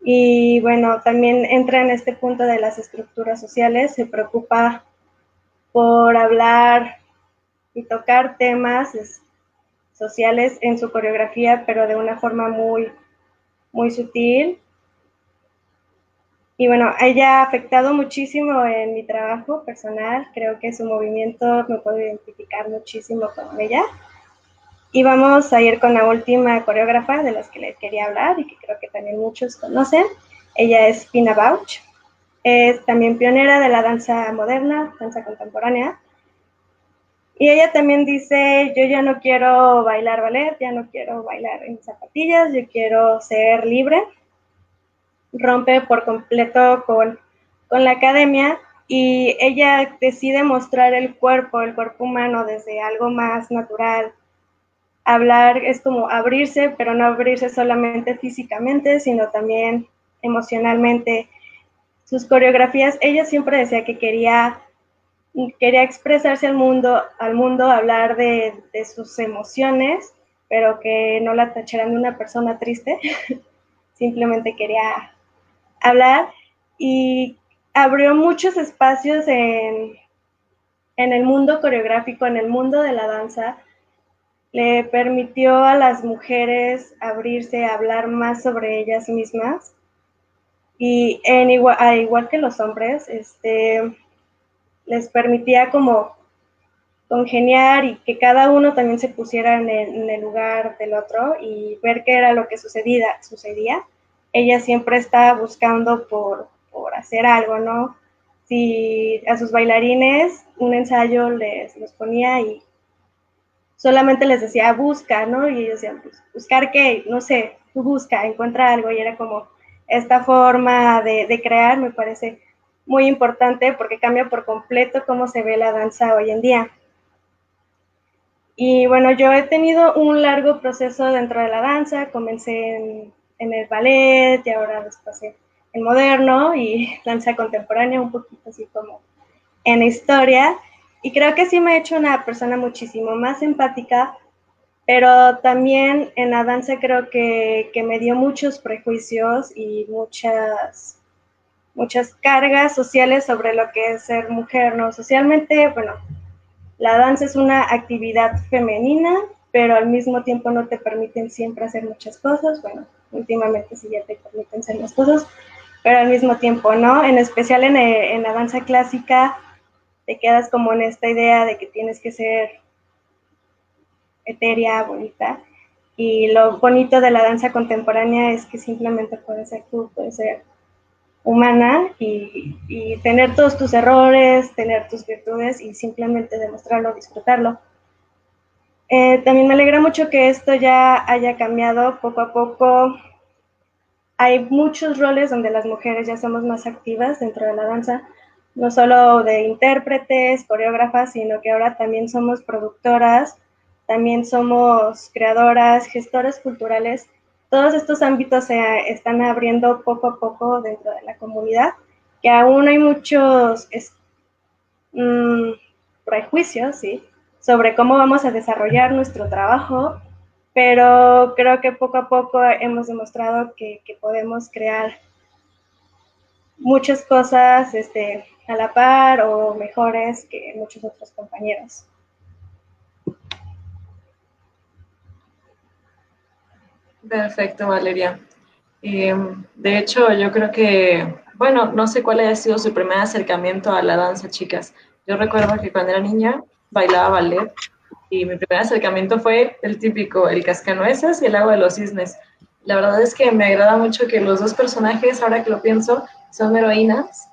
y bueno, también entra en este punto de las estructuras sociales, se preocupa por hablar y tocar temas sociales en su coreografía, pero de una forma muy, muy sutil y bueno, ella ha afectado muchísimo en mi trabajo personal. Creo que su movimiento me puedo identificar muchísimo con ella. Y vamos a ir con la última coreógrafa de las que les quería hablar y que creo que también muchos conocen. Ella es Pina Bauch. Es también pionera de la danza moderna, danza contemporánea. Y ella también dice, yo ya no quiero bailar ballet, ya no quiero bailar en zapatillas, yo quiero ser libre rompe por completo con, la academia y ella decide mostrar el cuerpo, el cuerpo humano desde algo más natural. Hablar es como abrirse, pero no abrirse solamente físicamente, sino también emocionalmente. Sus coreografías, ella siempre decía que quería, quería expresarse al mundo, al mundo, hablar de, sus emociones, pero que no la tacharan de una persona triste. Simplemente quería hablar y abrió muchos espacios en, en el mundo coreográfico, en el mundo de la danza. Le permitió a las mujeres abrirse, a hablar más sobre ellas mismas. Y en igual, igual que los hombres, este, les permitía como congeniar y que cada uno también se pusiera en el, lugar del otro y ver qué era lo que sucedía, sucedía ella siempre estaba buscando por, hacer algo, ¿no? Si a sus bailarines un ensayo les, ponía y solamente les decía, busca, ¿no? Y ellos decían, pues, buscar qué, no sé, tú busca, encuentra algo, y era como esta forma de, de crear me parece muy importante porque cambia por completo cómo se ve la danza hoy en día. Y bueno, yo he tenido un largo proceso dentro de la danza, comencé en en el ballet y ahora después en moderno y danza contemporánea, un poquito así como en historia. Y creo que sí me ha hecho una persona muchísimo más empática pero también en la danza creo que, que me dio muchos prejuicios y muchas, muchas cargas sociales sobre lo que es ser mujer, ¿no? Socialmente, bueno, la danza es una actividad femenina, pero al mismo tiempo no te permiten siempre hacer muchas cosas, bueno, últimamente sí ya te permiten hacer las cosas, pero al mismo tiempo no, en especial en, en la danza clásica te quedas como en esta idea de que tienes que ser etérea, bonita. Y lo bonito de la danza contemporánea es que simplemente puedes ser tú, puedes ser humana y, tener todos tus errores, tener tus virtudes y simplemente demostrarlo, disfrutarlo. Eh, también me alegra mucho que esto ya haya cambiado poco a poco. Hay muchos roles donde las mujeres ya somos más activas dentro de la danza, no solo de intérpretes, coreógrafas, sino que ahora también somos productoras, también somos creadoras, gestoras culturales. Todos estos ámbitos se están abriendo poco a poco dentro de la comunidad, que aún hay muchos mm, prejuicios, ¿sí? sobre cómo vamos a desarrollar nuestro trabajo, pero creo que poco a poco hemos demostrado que, que podemos crear muchas cosas este, a la par o mejores que muchos otros compañeros. Perfecto, Valeria. Em, de hecho, yo creo que, bueno, no sé cuál haya sido su primer acercamiento a la danza, chicas. Yo recuerdo que cuando era niña bailaba ballet y mi primer acercamiento fue el típico, el cascanueces y el agua de los cisnes. La verdad es que me agrada mucho que los dos personajes, ahora que lo pienso, son heroínas.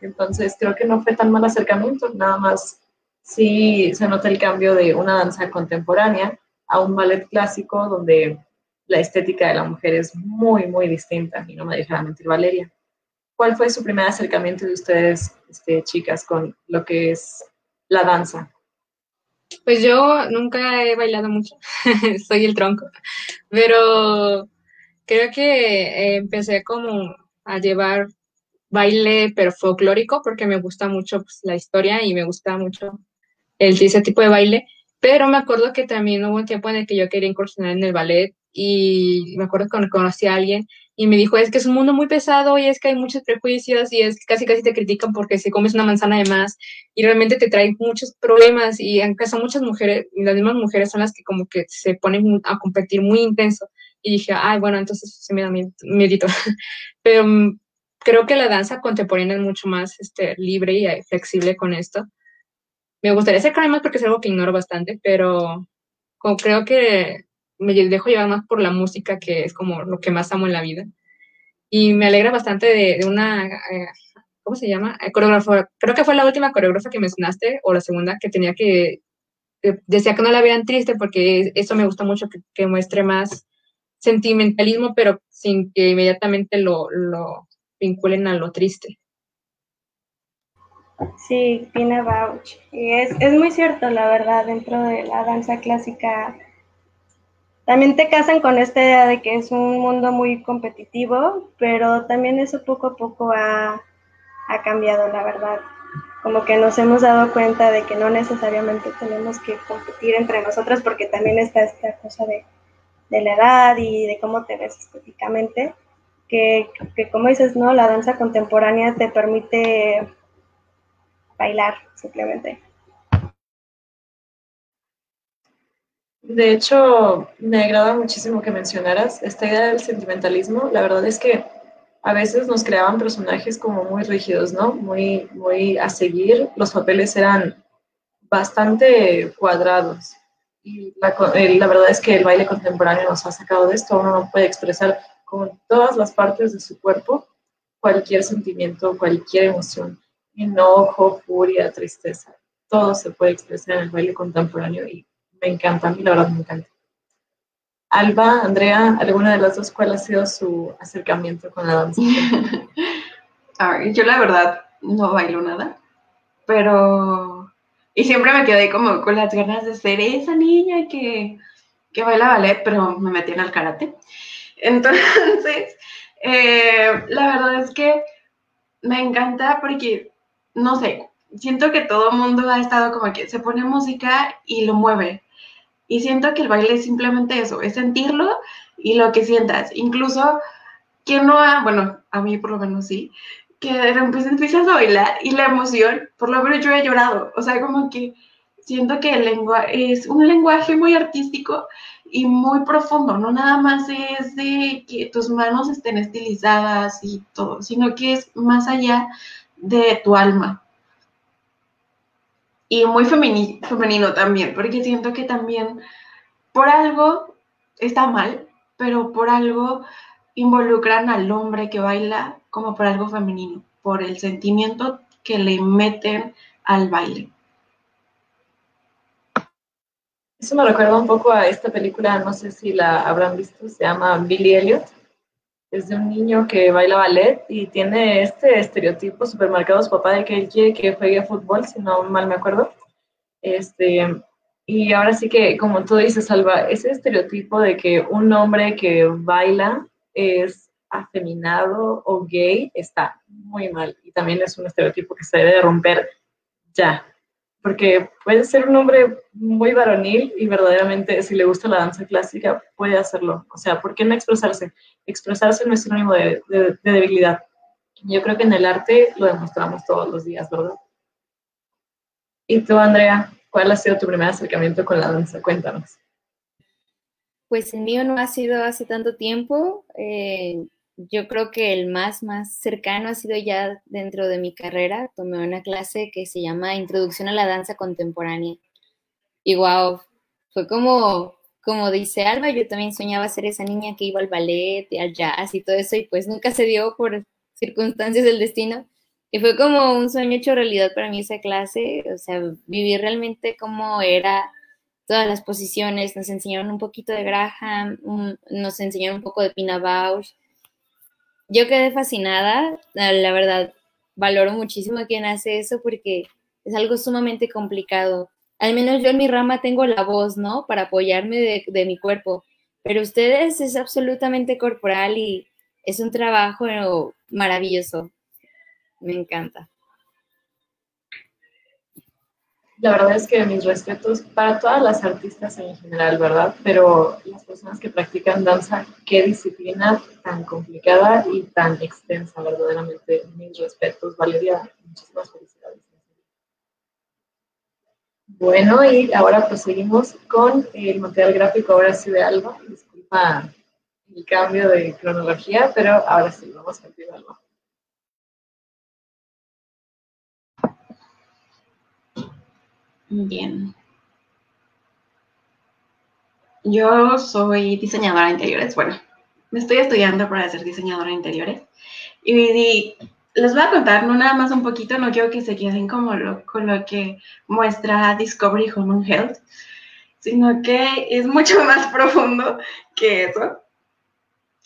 Entonces creo que no fue tan mal acercamiento, nada más sí se nota el cambio de una danza contemporánea a un ballet clásico donde la estética de la mujer es muy, muy distinta, y no me dejará mentir Valeria. ¿Cuál fue su primer acercamiento de ustedes, este, chicas, con lo que es la danza? Pues yo nunca he bailado mucho, soy el tronco, pero creo que empecé como a llevar baile, pero folclórico, porque me gusta mucho pues, la historia y me gusta mucho el, ese tipo de baile. Pero me acuerdo que también hubo un tiempo en el que yo quería incursionar en el ballet y me acuerdo que conocí a alguien y me dijo, es que es un mundo muy pesado y es que hay muchos prejuicios y es que casi casi te critican porque si comes una manzana de más y realmente te trae muchos problemas y aunque son muchas mujeres, las mismas mujeres son las que como que se ponen a competir muy intenso y dije, ay, bueno, entonces se me da miedo. Pero mm, creo que la danza contemporánea es mucho más este, libre y flexible con esto. Me gustaría acercarme más porque es algo que ignoro bastante, pero como creo que me dejo llevar más por la música, que es como lo que más amo en la vida. Y me alegra bastante de, una, eh, ¿cómo se llama? Eh, coreógrafa. Creo que fue la última coreógrafa que mencionaste, o la segunda, que tenía que, decía que no la vean triste, porque eso me gusta mucho, que, muestre más sentimentalismo, pero sin que inmediatamente lo, lo vinculen a lo triste. Sí, Pina Bauch. Y es, es muy cierto, la verdad, dentro de la danza clásica también te casan con esta idea de que es un mundo muy competitivo, pero también eso poco a poco ha, cambiado, la verdad. Como que nos hemos dado cuenta de que no necesariamente tenemos que competir entre nosotras porque también está esta cosa de, la edad y de cómo te ves estéticamente, que, como dices, ¿no? La danza contemporánea te permite bailar simplemente. De hecho, me agrada muchísimo que mencionaras esta idea del sentimentalismo. La verdad es que a veces nos creaban personajes como muy rígidos, ¿no? Muy, muy a seguir. Los papeles eran bastante cuadrados. Y la, la verdad es que el baile contemporáneo nos ha sacado de esto. Uno no puede expresar con todas las partes de su cuerpo cualquier sentimiento, cualquier emoción. Enojo, furia, tristeza. Todo se puede expresar en el baile contemporáneo y me encanta, a mí la verdad me encanta. Alba, Andrea, ¿alguna de las dos cuál ha sido su acercamiento con la danza? yo la verdad no bailo nada, pero... Y siempre me quedé como con las ganas de ser esa niña que, que baila ballet, pero me metí en el karate. Entonces, eh, la verdad es que me encanta porque, no sé, siento que todo el mundo ha estado como que se pone música y lo mueve Y siento que el baile es simplemente eso, es sentirlo y lo que sientas. Incluso, quien no ha, bueno, a mí por lo menos sí, que empiezas a bailar y la emoción, por lo menos yo he llorado. O sea, como que siento que el lenguaje es un lenguaje muy artístico y muy profundo, no nada más es de que tus manos estén estilizadas y todo, sino que es más allá de tu alma. Y muy femenino también, porque siento que también por algo está mal, pero por algo involucran al hombre que baila como por algo femenino, por el sentimiento que le meten al baile. Eso me recuerda un poco a esta película, no sé si la habrán visto, se llama Billy Elliot. Es de un niño que baila ballet y tiene este estereotipo supermercado su papá de que él quiere que juegue fútbol, si no mal me acuerdo. Este, y ahora sí que, como tú dices, Salva, ese estereotipo de que un hombre que baila es afeminado o gay está muy mal. Y también es un estereotipo que se debe de romper ya porque puede ser un hombre muy varonil y verdaderamente si le gusta la danza clásica puede hacerlo. O sea, ¿por qué no expresarse? Expresarse no es sinónimo de, de, debilidad. Yo creo que en el arte lo demostramos todos los días, ¿verdad? Y tú, Andrea, ¿cuál ha sido tu primer acercamiento con la danza? Cuéntanos. Pues el mío no ha sido hace tanto tiempo. Eh, yo creo que el más, más cercano ha sido ya dentro de mi carrera. Tomé una clase que se llama Introducción a la Danza Contemporánea. Y wow, fue como, como dice Alba, yo también soñaba ser esa niña que iba al ballet, al jazz y todo eso, y pues nunca se dio por circunstancias del destino. Y fue como un sueño hecho realidad para mí esa clase, o sea, vivir realmente cómo era todas las posiciones, nos enseñaron un poquito de Graham, nos enseñaron un poco de Pina Bausch, yo quedé fascinada, la verdad, valoro muchísimo a quien hace eso porque es algo sumamente complicado. Al menos yo en mi rama tengo la voz, ¿no? Para apoyarme de, mi cuerpo, pero ustedes es absolutamente corporal y es un trabajo maravilloso. Me encanta. La verdad es que mis respetos para todas las artistas en general, ¿verdad? Pero las personas que practican danza, qué disciplina tan complicada y tan extensa, verdaderamente. Mis respetos, Valeria. Muchísimas felicidades. Bueno, y ahora proseguimos con el material gráfico, ahora sí de Alba. Disculpa el cambio de cronología, pero ahora sí, vamos a Alba. Bien. Yo soy diseñadora de interiores. Bueno, me estoy estudiando para ser diseñadora de interiores. Y, les voy a contar, no nada más un poquito, no quiero que se queden como lo, con lo que muestra Discovery Human Health, sino que es mucho más profundo que eso.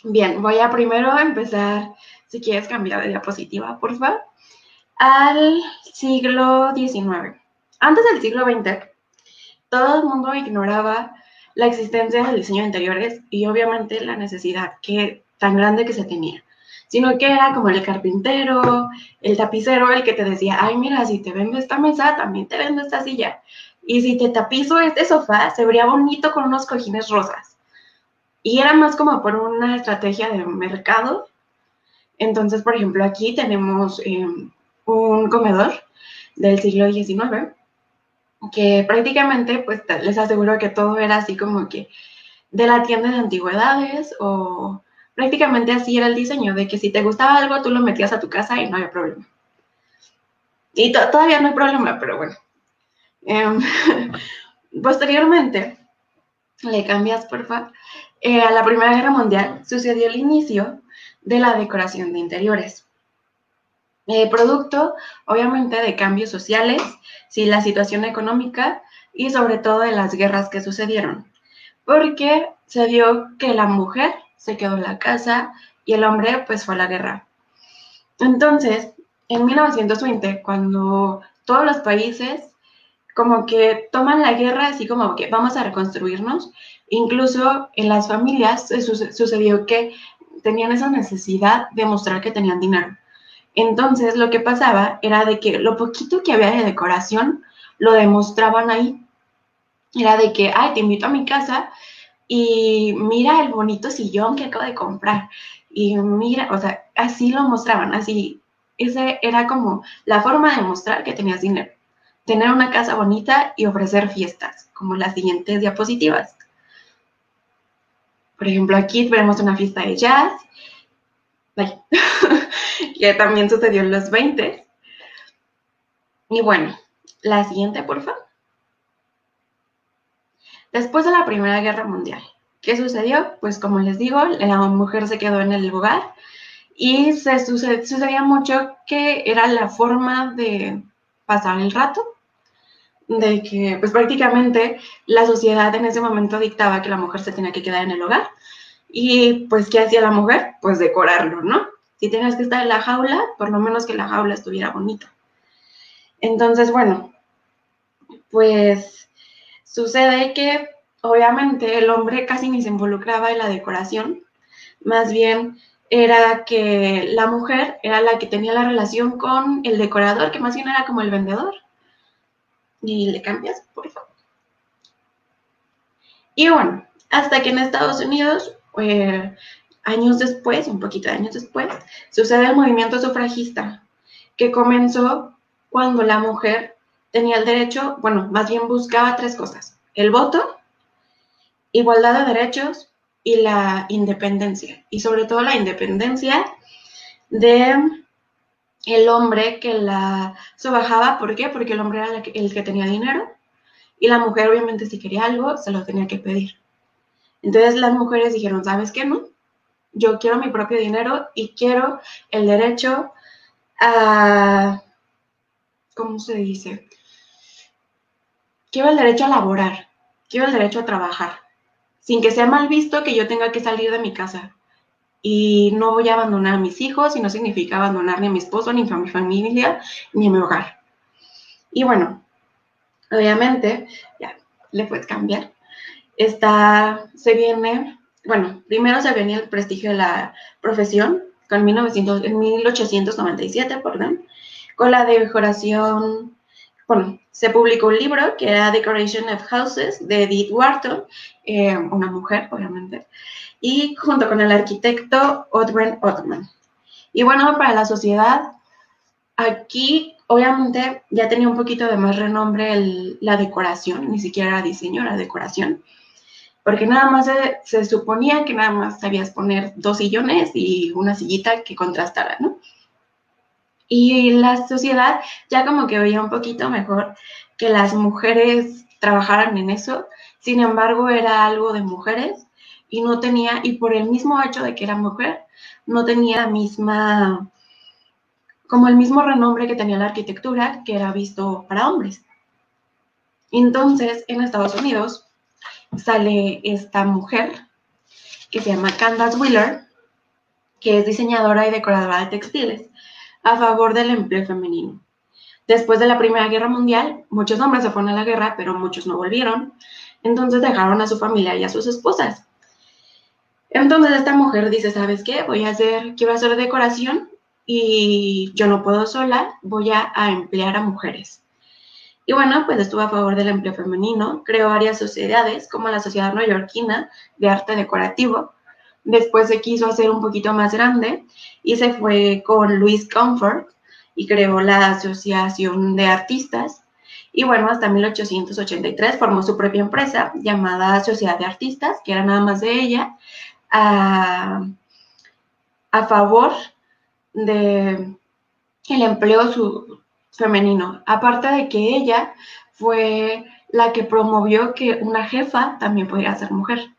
Bien, voy a primero empezar, si quieres cambiar de diapositiva, por favor, al siglo XIX. Antes del siglo XX, todo el mundo ignoraba la existencia del diseño de interiores y obviamente la necesidad que, tan grande que se tenía, sino que era como el carpintero, el tapicero, el que te decía, ay, mira, si te vendo esta mesa, también te vendo esta silla. Y si te tapizo este sofá, se vería bonito con unos cojines rosas. Y era más como por una estrategia de mercado. Entonces, por ejemplo, aquí tenemos eh, un comedor del siglo XIX que prácticamente, pues les aseguro que todo era así como que de la tienda de antigüedades o prácticamente así era el diseño, de que si te gustaba algo, tú lo metías a tu casa y no había problema. Y todavía no hay problema, pero bueno. Em, posteriormente, le cambias, por favor, eh, a la Primera Guerra Mundial sucedió el inicio de la decoración de interiores. Eh, producto, obviamente, de cambios sociales, sí, la situación económica y sobre todo de las guerras que sucedieron. Porque se vio que la mujer se quedó en la casa y el hombre pues fue a la guerra. Entonces, en 1920, cuando todos los países como que toman la guerra así como que vamos a reconstruirnos, incluso en las familias sucedió que tenían esa necesidad de mostrar que tenían dinero. Entonces lo que pasaba era de que lo poquito que había de decoración lo demostraban ahí. era de que, ay, te invito a mi casa y mira el bonito sillón que acabo de comprar. Y mira, o sea, así lo mostraban, así. Esa era como la forma de mostrar que tenías dinero. Tener una casa bonita y ofrecer fiestas, como las siguientes diapositivas. Por ejemplo, aquí veremos una fiesta de jazz, que también sucedió en los 20. Y bueno, la siguiente, por favor. Después de la Primera Guerra Mundial, ¿qué sucedió? Pues como les digo, la mujer se quedó en el lugar y se sucedía mucho que era la forma de pasar el rato, de que pues prácticamente la sociedad en ese momento dictaba que la mujer se tenía que quedar en el hogar y pues ¿qué hacía la mujer? Pues decorarlo, ¿no? Si tenías que estar en la jaula, por lo menos que la jaula estuviera bonita. Entonces, bueno, pues sucede que obviamente el hombre casi ni se involucraba en la decoración, más bien era que la mujer era la que tenía la relación con el decorador, que más bien era como el vendedor. Y le cambias, por favor. Y bueno, hasta que en Estados Unidos, eh, años después, un poquito de años después, sucede el movimiento sufragista, que comenzó cuando la mujer tenía el derecho, bueno, más bien buscaba tres cosas, el voto, igualdad de derechos y la independencia, y sobre todo la independencia de el hombre que la sobajaba, ¿por qué? Porque el hombre era el que tenía dinero y la mujer obviamente si quería algo se lo tenía que pedir. Entonces las mujeres dijeron, ¿sabes qué no? Yo quiero mi propio dinero y quiero el derecho a, ¿cómo se dice? Quiero el derecho a laborar, quiero el derecho a trabajar sin que sea mal visto que yo tenga que salir de mi casa. Y no voy a abandonar a mis hijos y no significa abandonar ni a mi esposo, ni a mi familia, ni a mi hogar. Y bueno, obviamente, ya le puedes cambiar. Está, se viene, bueno, primero se viene el prestigio de la profesión, con 1900, en 1897, perdón, con la decoración, bueno, se publicó un libro que era Decoration of Houses de Edith Wharton, eh, una mujer, obviamente, y junto con el arquitecto Othman Othman. Y bueno, para la sociedad, aquí obviamente ya tenía un poquito de más renombre la decoración, ni siquiera era diseño, era decoración, porque nada más se, suponía que nada más sabías poner dos sillones y una sillita que contrastara, ¿no? Y la sociedad ya como que veía un poquito mejor que las mujeres trabajaran en eso. Sin embargo, era algo de mujeres y no tenía, y por el mismo hecho de que era mujer, no tenía la misma, como el mismo renombre que tenía la arquitectura, que era visto para hombres. Entonces, en Estados Unidos sale esta mujer que se llama Candace Wheeler, que es diseñadora y decoradora de textiles a favor del empleo femenino. Después de la Primera Guerra Mundial, muchos hombres se fueron a la guerra, pero muchos no volvieron. Entonces dejaron a su familia y a sus esposas. Entonces esta mujer dice, ¿sabes qué? Voy a hacer, quiero hacer decoración y yo no puedo sola, voy a, emplear a mujeres. Y bueno, pues estuvo a favor del empleo femenino, creó varias sociedades, como la Sociedad Neoyorquina de Arte Decorativo, Después se quiso hacer un poquito más grande y se fue con Louis Comfort y creó la Asociación de Artistas. Y bueno, hasta 1883 formó su propia empresa llamada Sociedad de Artistas, que era nada más de ella, a, favor de el empleo femenino. Aparte de que ella fue la que promovió que una jefa también pudiera ser mujer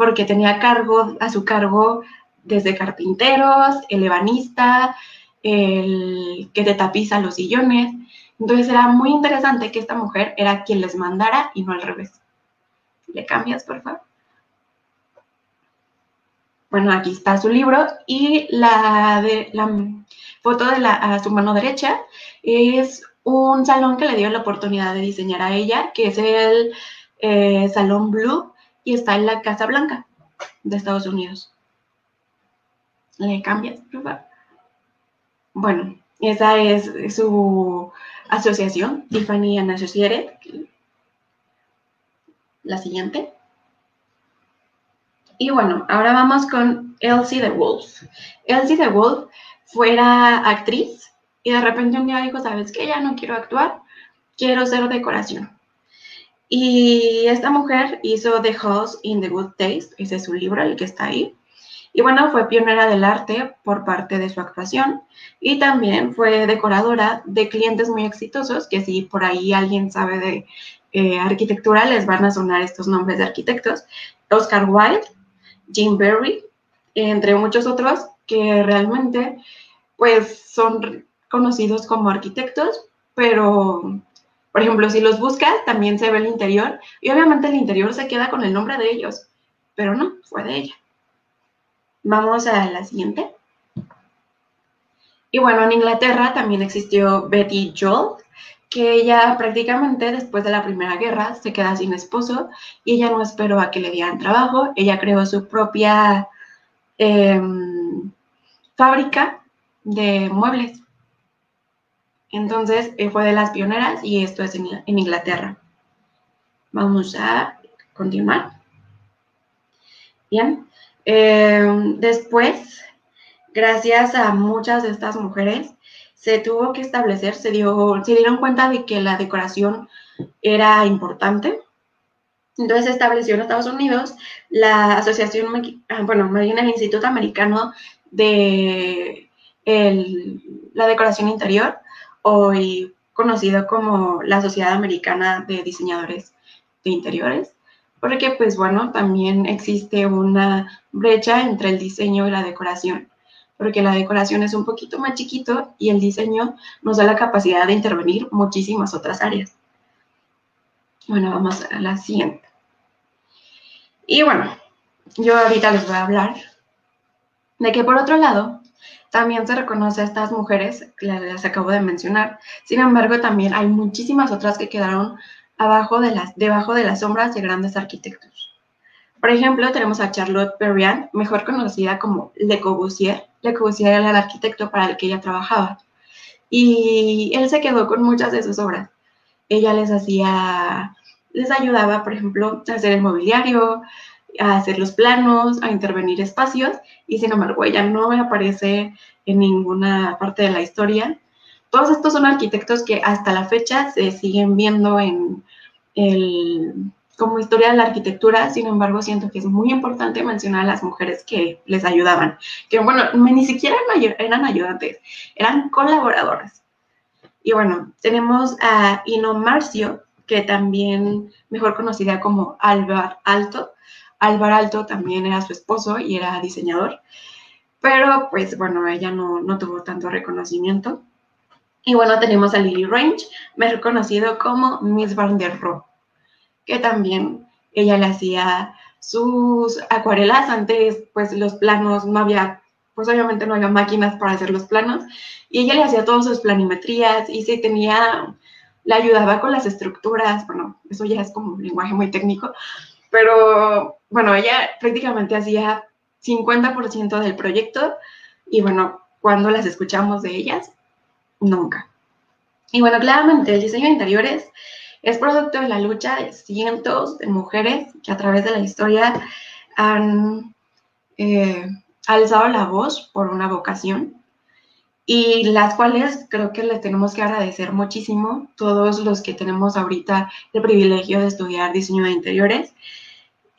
porque tenía cargo, a su cargo desde carpinteros, el ebanista, el que te tapiza los sillones. Entonces era muy interesante que esta mujer era quien les mandara y no al revés. ¿Le cambias, por favor? Bueno, aquí está su libro y la, de, la foto de a su mano derecha es un salón que le dio la oportunidad de diseñar a ella, que es el eh, Salón Blue y está en la Casa Blanca de Estados Unidos. ¿Le cambias, Bueno, esa es su asociación, Tiffany and Associated. la siguiente. Y bueno, ahora vamos con Elsie the Wolf. Elsie the Wolf fuera actriz y de repente un día dijo, ¿sabes qué? Ya no quiero actuar, quiero ser decoración. Y esta mujer hizo The House in the Good Taste, ese es su libro, el que está ahí. Y bueno, fue pionera del arte por parte de su actuación y también fue decoradora de clientes muy exitosos, que si por ahí alguien sabe de eh, arquitectura, les van a sonar estos nombres de arquitectos. Oscar Wilde, Jim Berry, entre muchos otros que realmente pues son conocidos como arquitectos, pero por ejemplo, si los buscas, también se ve el interior y obviamente el interior se queda con el nombre de ellos, pero no, fue de ella. Vamos a la siguiente. Y bueno, en Inglaterra también existió Betty Joel, que ella prácticamente después de la Primera Guerra se queda sin esposo y ella no esperó a que le dieran trabajo, ella creó su propia em, fábrica de muebles. Entonces eh, fue de las pioneras y esto es en, Inglaterra. Vamos a continuar. Bien. Em, después, gracias a muchas de estas mujeres, se tuvo que establecer, se, dio, se dieron cuenta de que la decoración era importante. Entonces se estableció en Estados Unidos la asociación, ah, bueno, más bien el Instituto Americano de la Decoración Interior, hoy conocido como la Sociedad Americana de Diseñadores de Interiores, porque pues bueno, también existe una brecha entre el diseño y la decoración porque la decoración es un poquito más chiquito y el diseño nos da la capacidad de intervenir muchísimas otras áreas. Bueno, vamos a la siguiente. Y bueno, yo ahorita les voy a hablar de que por otro lado, también se reconoce a estas mujeres, que las acabo de mencionar. Sin embargo, también hay muchísimas otras que quedaron abajo de las, debajo de las sombras de grandes arquitectos. Por ejemplo, tenemos a Charlotte Perriand, mejor conocida como Le Corbusier. Le Corbusier era el arquitecto para el que ella trabajaba. Y él se quedó con muchas de sus obras. Ella les hacía, les ayudaba, por ejemplo, a hacer el mobiliario, a hacer los planos, a intervenir espacios, y sin embargo ella no aparece en ninguna parte de la historia. Todos estos son arquitectos que hasta la fecha se siguen viendo en el como historia de la arquitectura, sin embargo, siento que es muy importante mencionar a las mujeres que les ayudaban, que bueno, ni siquiera eran ayudantes, eran colaboradoras. Y bueno, tenemos a Ino Marcio, que también mejor conocida como Álvar Alto. Álvar Alto también era su esposo y era diseñador, pero pues bueno, ella no, no tuvo tanto reconocimiento. Y bueno, tenemos a Lily Range, mejor conocido como Miss Van der Rohe que también ella le hacía sus acuarelas. Antes, pues los planos no había, pues obviamente no había máquinas para hacer los planos. Y ella le hacía todas sus planimetrías y si tenía, le ayudaba con las estructuras. Bueno, eso ya es como un lenguaje muy técnico. Pero bueno, ella prácticamente hacía 50% del proyecto y bueno, cuando las escuchamos de ellas, nunca. Y bueno, claramente el diseño de interiores es producto de la lucha de cientos de mujeres que a través de la historia han eh, alzado la voz por una vocación y las cuales creo que les tenemos que agradecer muchísimo todos los que tenemos ahorita el privilegio de estudiar diseño de interiores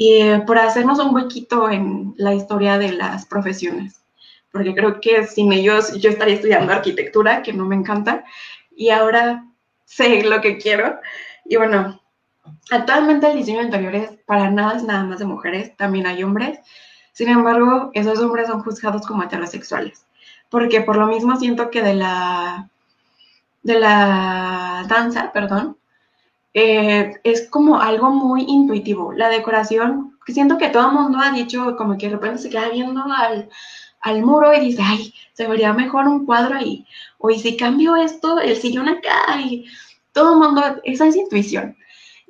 eh, por hacernos un huequito en la historia de las profesiones, porque creo que sin ellos yo estaría estudiando arquitectura, que no me encanta, y ahora sé lo que quiero. Y bueno, actualmente el diseño de interiores para nada es nada más de mujeres, también hay hombres. Sin embargo, esos hombres son juzgados como heterosexuales, porque por lo mismo siento que de la, de la danza, perdón, eh, es como algo muy intuitivo. La decoración, siento que todo el mundo ha dicho como que de repente se queda viendo al, al muro y dice, ay, se vería mejor un cuadro ahí. O y si cambio esto, el sillón acá y todo el mundo, esa es intuición.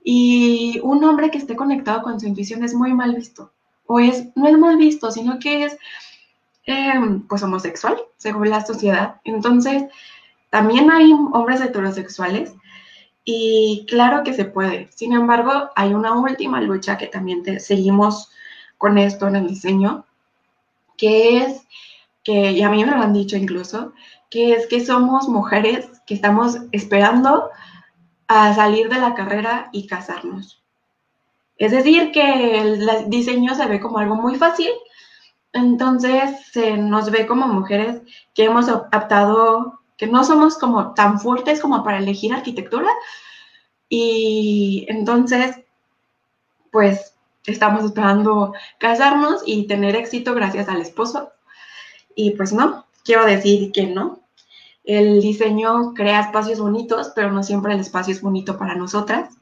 Y un hombre que esté conectado con su intuición es muy mal visto. O es, no es mal visto, sino que es, em, pues, homosexual, según la sociedad. Entonces, también hay hombres heterosexuales Y claro que se puede. Sin embargo, hay una última lucha que también te, seguimos con esto en el diseño, que es, que ya a mí me lo han dicho incluso, que es que somos mujeres que estamos esperando a salir de la carrera y casarnos. Es decir, que el diseño se ve como algo muy fácil, entonces se nos ve como mujeres que hemos optado que no somos como tan fuertes como para elegir arquitectura. Y entonces, pues estamos esperando casarnos y tener éxito gracias al esposo. Y pues no, quiero decir que no. El diseño crea espacios bonitos, pero no siempre el espacio es bonito para nosotras.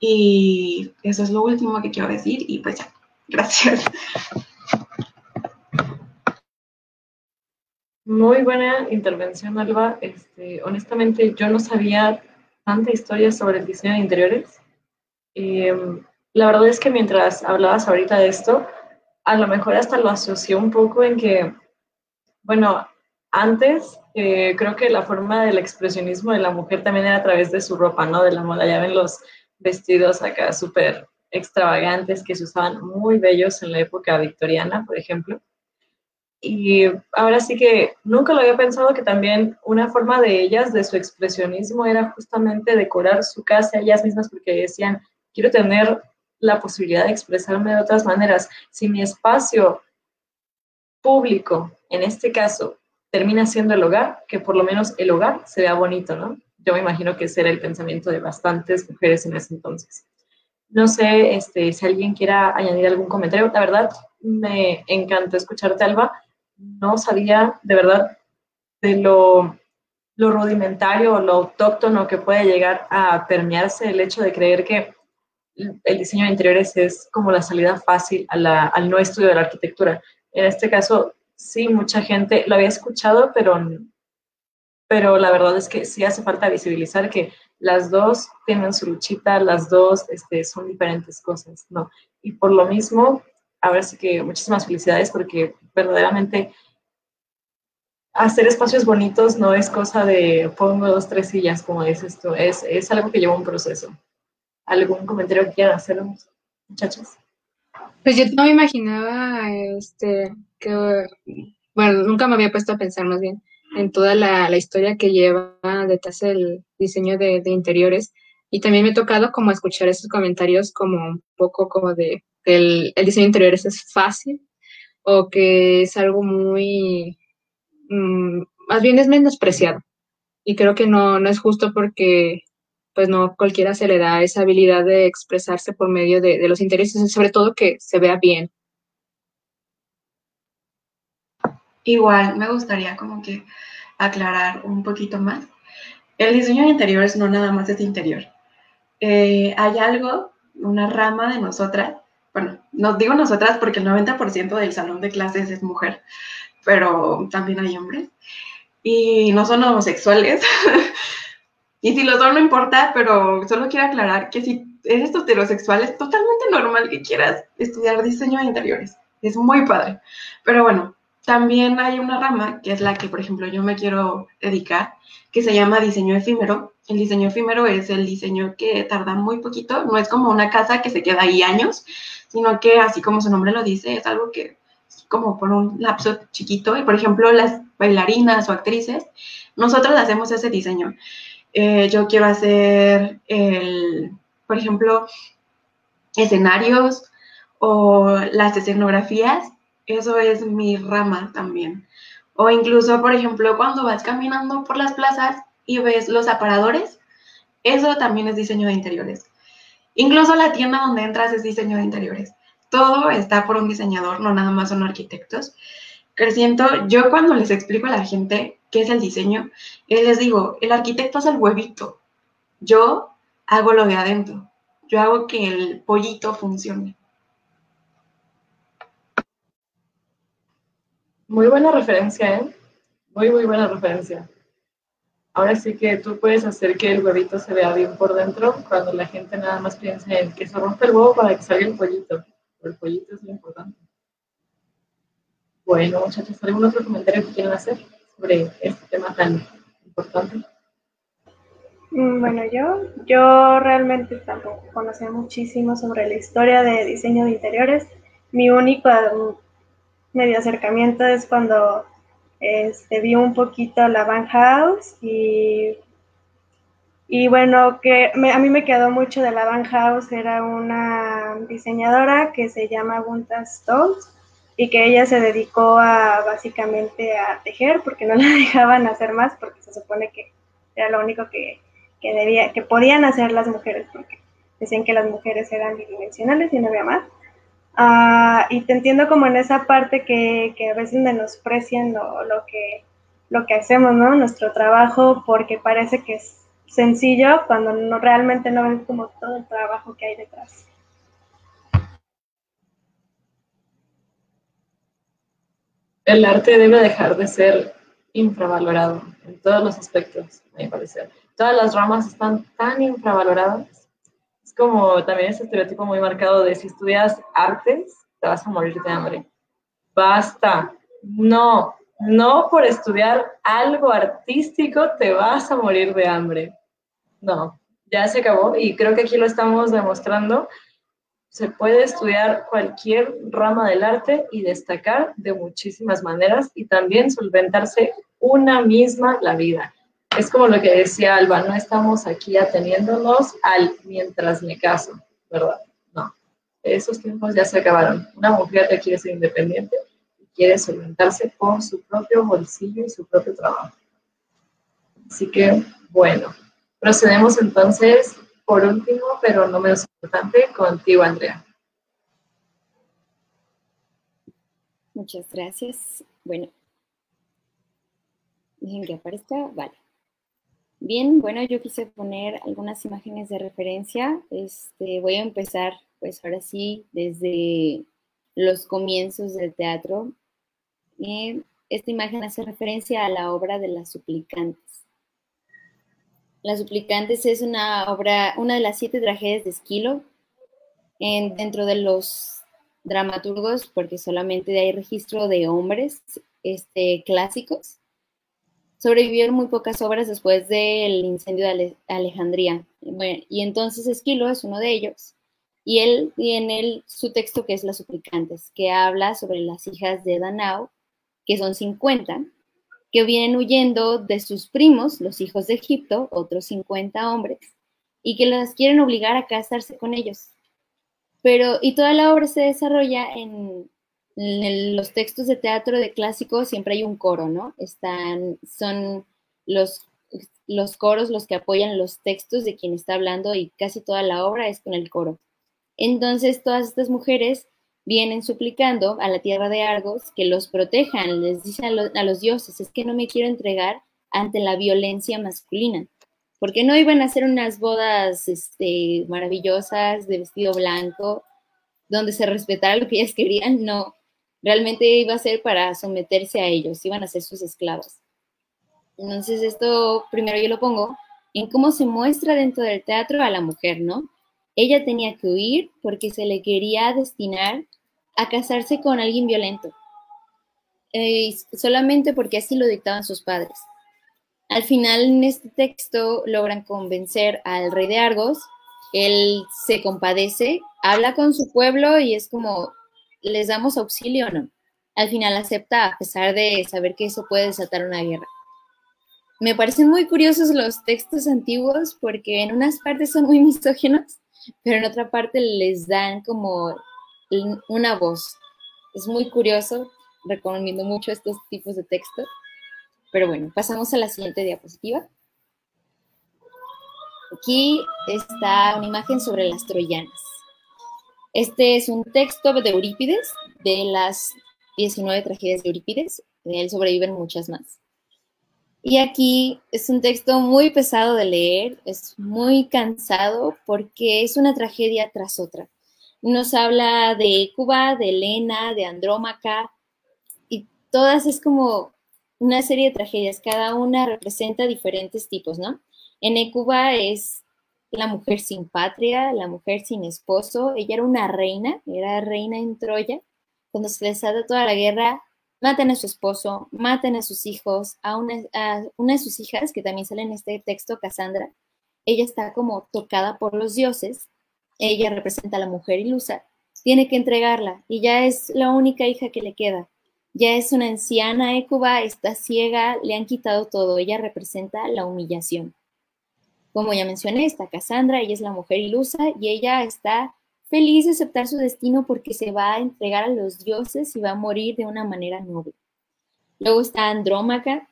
Y eso es lo último que quiero decir y pues ya, gracias. Muy buena intervención, Alba. Este, honestamente, yo no sabía tanta historia sobre el diseño de interiores. Em, la verdad es que mientras hablabas ahorita de esto, a lo mejor hasta lo asocié un poco en que, bueno, antes eh, creo que la forma del expresionismo de la mujer también era a través de su ropa, ¿no? De la moda. Ya ven los vestidos acá súper extravagantes que se usaban muy bellos en la época victoriana, por ejemplo. Y ahora sí que nunca lo había pensado que también una forma de ellas, de su expresionismo, era justamente decorar su casa ellas mismas porque decían, quiero tener la posibilidad de expresarme de otras maneras. Si mi espacio público, en este caso, termina siendo el hogar, que por lo menos el hogar se vea bonito, ¿no? Yo me imagino que ese era el pensamiento de bastantes mujeres en ese entonces. No sé este, si alguien quiera añadir algún comentario. La verdad, me encantó escucharte, Alba no sabía de verdad de lo, lo rudimentario o lo autóctono que puede llegar a permearse el hecho de creer que el diseño de interiores es como la salida fácil al no estudio de la arquitectura. En este caso, sí, mucha gente lo había escuchado, pero, pero la verdad es que sí hace falta visibilizar que las dos tienen su luchita, las dos este, son diferentes cosas, ¿no? Y por lo mismo, ahora sí que muchísimas felicidades porque verdaderamente hacer espacios bonitos no es cosa de pongo dos, tres sillas, como dices tú, es, es algo que lleva un proceso. ¿Algún comentario que quieran hacer, muchachos? Pues yo no me imaginaba este, que, bueno, nunca me había puesto a pensar más bien en toda la, historia que lleva detrás del diseño de, de, interiores. Y también me ha tocado como escuchar esos comentarios como un poco como de el, el diseño de interiores es fácil o que es algo muy, mmm, más bien es menospreciado. Y creo que no, no es justo porque pues no cualquiera se le da esa habilidad de expresarse por medio de, de los intereses, sobre todo que se vea bien. Igual, me gustaría como que aclarar un poquito más. El diseño de interiores no nada más es interior. Eh, hay algo, una rama de nosotras bueno, nos digo nosotras porque el 90% del salón de clases es mujer, pero también hay hombres. Y no son homosexuales. y si lo son, no importa, pero solo quiero aclarar que si eres heterosexual, es totalmente normal que quieras estudiar diseño de interiores. Es muy padre. Pero bueno, también hay una rama que es la que, por ejemplo, yo me quiero dedicar, que se llama diseño efímero. El diseño efímero es el diseño que tarda muy poquito, no es como una casa que se queda ahí años, sino que así como su nombre lo dice, es algo que es como por un lapso chiquito. Y por ejemplo, las bailarinas o actrices, nosotros hacemos ese diseño. Eh, yo quiero hacer, el, por ejemplo, escenarios o las escenografías, eso es mi rama también. O incluso, por ejemplo, cuando vas caminando por las plazas y ves los aparadores, eso también es diseño de interiores. Incluso la tienda donde entras es diseño de interiores. Todo está por un diseñador, no nada más son arquitectos. Creciendo, yo cuando les explico a la gente qué es el diseño, les digo, el arquitecto es el huevito. Yo hago lo de adentro. Yo hago que el pollito funcione. Muy buena referencia, ¿eh? Muy, muy buena referencia. Ahora sí que tú puedes hacer que el huevito se vea bien por dentro cuando la gente nada más piensa en que se rompe el huevo para que salga el pollito. el pollito es lo importante. Bueno, muchachos, ¿algún otro comentario que quieran hacer sobre este tema tan importante? Mm, bueno, yo, yo realmente tampoco conocía muchísimo sobre la historia de diseño de interiores. Mi único mm, medio acercamiento es cuando este, vi un poquito la Van House y, y bueno, que a mí me quedó mucho de la Van House, era una diseñadora que se llama Gunta Stoltz y que ella se dedicó a básicamente a tejer porque no la dejaban hacer más porque se supone que era lo único que que, debía, que podían hacer las mujeres, porque decían que las mujeres eran bidimensionales y no había más. Ah, y te entiendo como en esa parte que, que a veces menosprecian lo, lo, que, lo que hacemos, ¿no? Nuestro trabajo, porque parece que es sencillo cuando no, realmente no ven como todo el trabajo que hay detrás. El arte debe dejar de ser infravalorado en todos los aspectos, a mi parecer todas las ramas están tan infravaloradas. Como también ese estereotipo muy marcado de si estudias artes, te vas a morir de hambre. Basta. No, no por estudiar algo artístico te vas a morir de hambre. No, ya se acabó y creo que aquí lo estamos demostrando. Se puede estudiar cualquier rama del arte y destacar de muchísimas maneras y también solventarse una misma la vida es como lo que decía Alba, no estamos aquí ateniéndonos al mientras me caso, ¿verdad? No, esos tiempos ya se acabaron. Una mujer ya quiere ser independiente y quiere solventarse con su propio bolsillo y su propio trabajo. Así que, bueno, procedemos entonces, por último, pero no menos importante, contigo, Andrea. Muchas gracias. Bueno, dejen que aparezca. Vale. Bien, bueno, yo quise poner algunas imágenes de referencia. Este, voy a empezar, pues ahora sí, desde los comienzos del teatro. esta imagen hace referencia a la obra de las suplicantes. Las suplicantes es una obra, una de las siete tragedias de Esquilo, en, dentro de los dramaturgos, porque solamente hay registro de hombres este, clásicos sobrevivieron muy pocas obras después del incendio de Alejandría. y entonces Esquilo es uno de ellos. Y él tiene su texto que es Las Suplicantes, que habla sobre las hijas de Danao, que son 50, que vienen huyendo de sus primos, los hijos de Egipto, otros 50 hombres, y que las quieren obligar a casarse con ellos. Pero, y toda la obra se desarrolla en, en los textos de teatro de clásico siempre hay un coro, ¿no? Están, son los, los coros los que apoyan los textos de quien está hablando y casi toda la obra es con el coro. Entonces todas estas mujeres vienen suplicando a la tierra de Argos que los protejan, les dicen a, los dioses, es que no me quiero entregar ante la violencia masculina, porque no iban a hacer unas bodas este, maravillosas de vestido blanco, donde se respetara lo que ellas querían, no, realmente iba a ser para someterse a ellos, iban a ser sus esclavos. Entonces esto primero yo lo pongo en cómo se muestra dentro del teatro a la mujer, ¿no? Ella tenía que huir porque se le quería destinar a casarse con alguien violento, eh, solamente porque así lo dictaban sus padres. Al final en este texto logran convencer al rey de Argos, él se compadece, habla con su pueblo y es como, les damos auxilio o no. Al final acepta a pesar de saber que eso puede desatar una guerra. Me parecen muy curiosos los textos antiguos porque en unas partes son muy misóginos, pero en otra parte les dan como una voz. Es muy curioso, recomiendo mucho estos tipos de texto. Pero bueno, pasamos a la siguiente diapositiva. Aquí está una imagen sobre las troyanas. Este es un texto de Eurípides, de las 19 tragedias de Eurípides. De él sobreviven muchas más. Y aquí es un texto muy pesado de leer, es muy cansado porque es una tragedia tras otra. Nos habla de Cuba, de Helena, de Andrómaca, y todas es como una serie de tragedias, cada una representa diferentes tipos, ¿no? En Ecuba es la mujer sin patria, la mujer sin esposo. Ella era una reina, era reina en Troya. Cuando se desata toda la guerra, matan a su esposo, matan a sus hijos, a una, de sus hijas, que también sale en este texto, Cassandra, ella está como tocada por los dioses, ella representa a la mujer ilusa, tiene que entregarla y ya es la única hija que le queda. Ya es una anciana Écuba, está ciega, le han quitado todo, ella representa la humillación. Como ya mencioné, está Cassandra, ella es la mujer ilusa y ella está feliz de aceptar su destino porque se va a entregar a los dioses y va a morir de una manera noble. Luego está Andrómaca,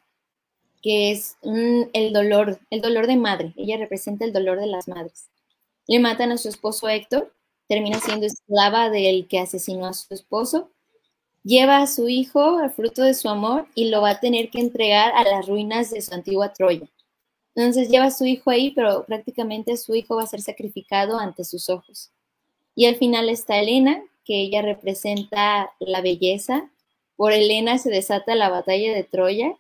que es el dolor, el dolor de madre. Ella representa el dolor de las madres. Le matan a su esposo Héctor, termina siendo esclava del que asesinó a su esposo, lleva a su hijo al fruto de su amor y lo va a tener que entregar a las ruinas de su antigua Troya. Entonces lleva a su hijo ahí, pero prácticamente su hijo va a ser sacrificado ante sus ojos. Y al final está Elena, que ella representa la belleza. Por Elena se desata la batalla de Troya,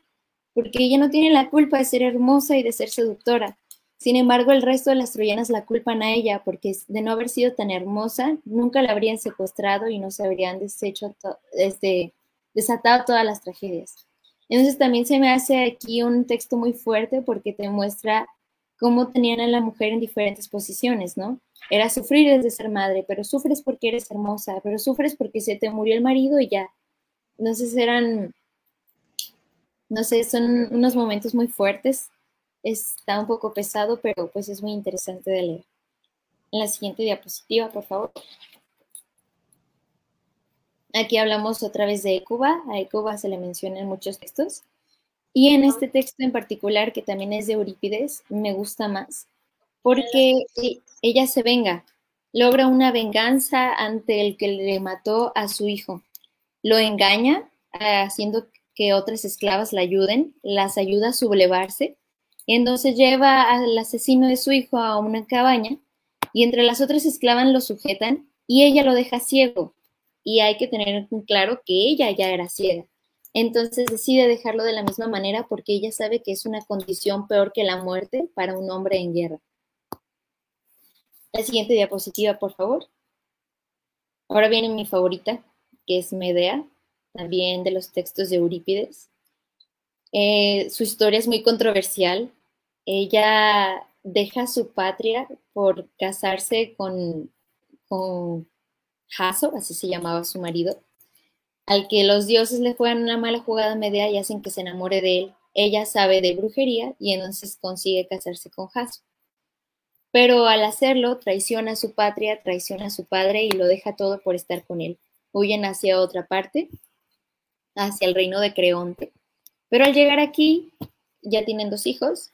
porque ella no tiene la culpa de ser hermosa y de ser seductora. Sin embargo, el resto de las troyanas la culpan a ella porque de no haber sido tan hermosa, nunca la habrían secuestrado y no se habrían deshecho este, desatado todas las tragedias. Entonces también se me hace aquí un texto muy fuerte porque te muestra cómo tenían a la mujer en diferentes posiciones, ¿no? Era sufrir desde ser madre, pero sufres porque eres hermosa, pero sufres porque se te murió el marido y ya. Entonces eran, no sé, son unos momentos muy fuertes. Está un poco pesado, pero pues es muy interesante de leer. En la siguiente diapositiva, por favor. Aquí hablamos otra vez de Ecuba. A Ecuba se le menciona en muchos textos. Y en este texto en particular, que también es de Eurípides, me gusta más, porque e, ella se venga, logra una venganza ante el que le mató a su hijo. Lo engaña, haciendo que otras esclavas la ayuden, las ayuda a sublevarse. Entonces lleva al asesino de su hijo a una cabaña y entre las otras esclavas lo sujetan y ella lo deja ciego. Y hay que tener claro que ella ya era ciega. Entonces decide dejarlo de la misma manera porque ella sabe que es una condición peor que la muerte para un hombre en guerra. La siguiente diapositiva, por favor. Ahora viene mi favorita, que es Medea, también de los textos de Eurípides. Eh, su historia es muy controversial. Ella deja su patria por casarse con, con Jaso, así se llamaba su marido, al que los dioses le juegan una mala jugada media y hacen que se enamore de él. Ella sabe de brujería y entonces consigue casarse con Jaso. Pero al hacerlo, traiciona a su patria, traiciona a su padre y lo deja todo por estar con él. Huyen hacia otra parte, hacia el reino de Creonte. Pero al llegar aquí, ya tienen dos hijos,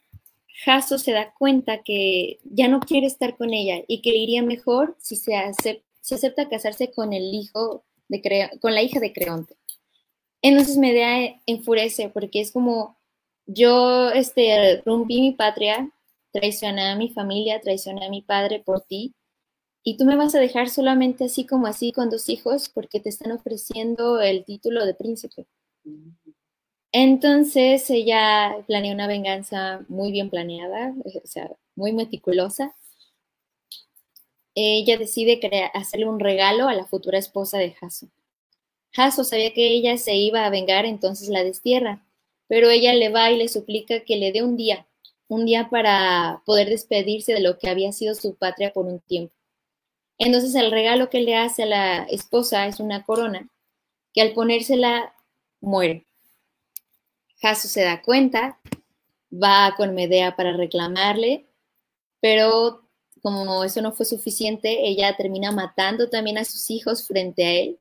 Jaso se da cuenta que ya no quiere estar con ella y que iría mejor si se, se acepta casarse con el hijo con la hija de Creonte. Entonces Medea enfurece porque es como yo este, rompí mi patria, traicioné a mi familia, traicioné a mi padre por ti, y tú me vas a dejar solamente así como así con dos hijos porque te están ofreciendo el título de príncipe. Entonces ella planea una venganza muy bien planeada, o sea, muy meticulosa. Ella decide hacerle un regalo a la futura esposa de Jaso. Jaso sabía que ella se iba a vengar, entonces la destierra, pero ella le va y le suplica que le dé un día, un día para poder despedirse de lo que había sido su patria por un tiempo. Entonces el regalo que le hace a la esposa es una corona, que al ponérsela muere. Jaso se da cuenta, va con Medea para reclamarle, pero como eso no fue suficiente, ella termina matando también a sus hijos frente a él.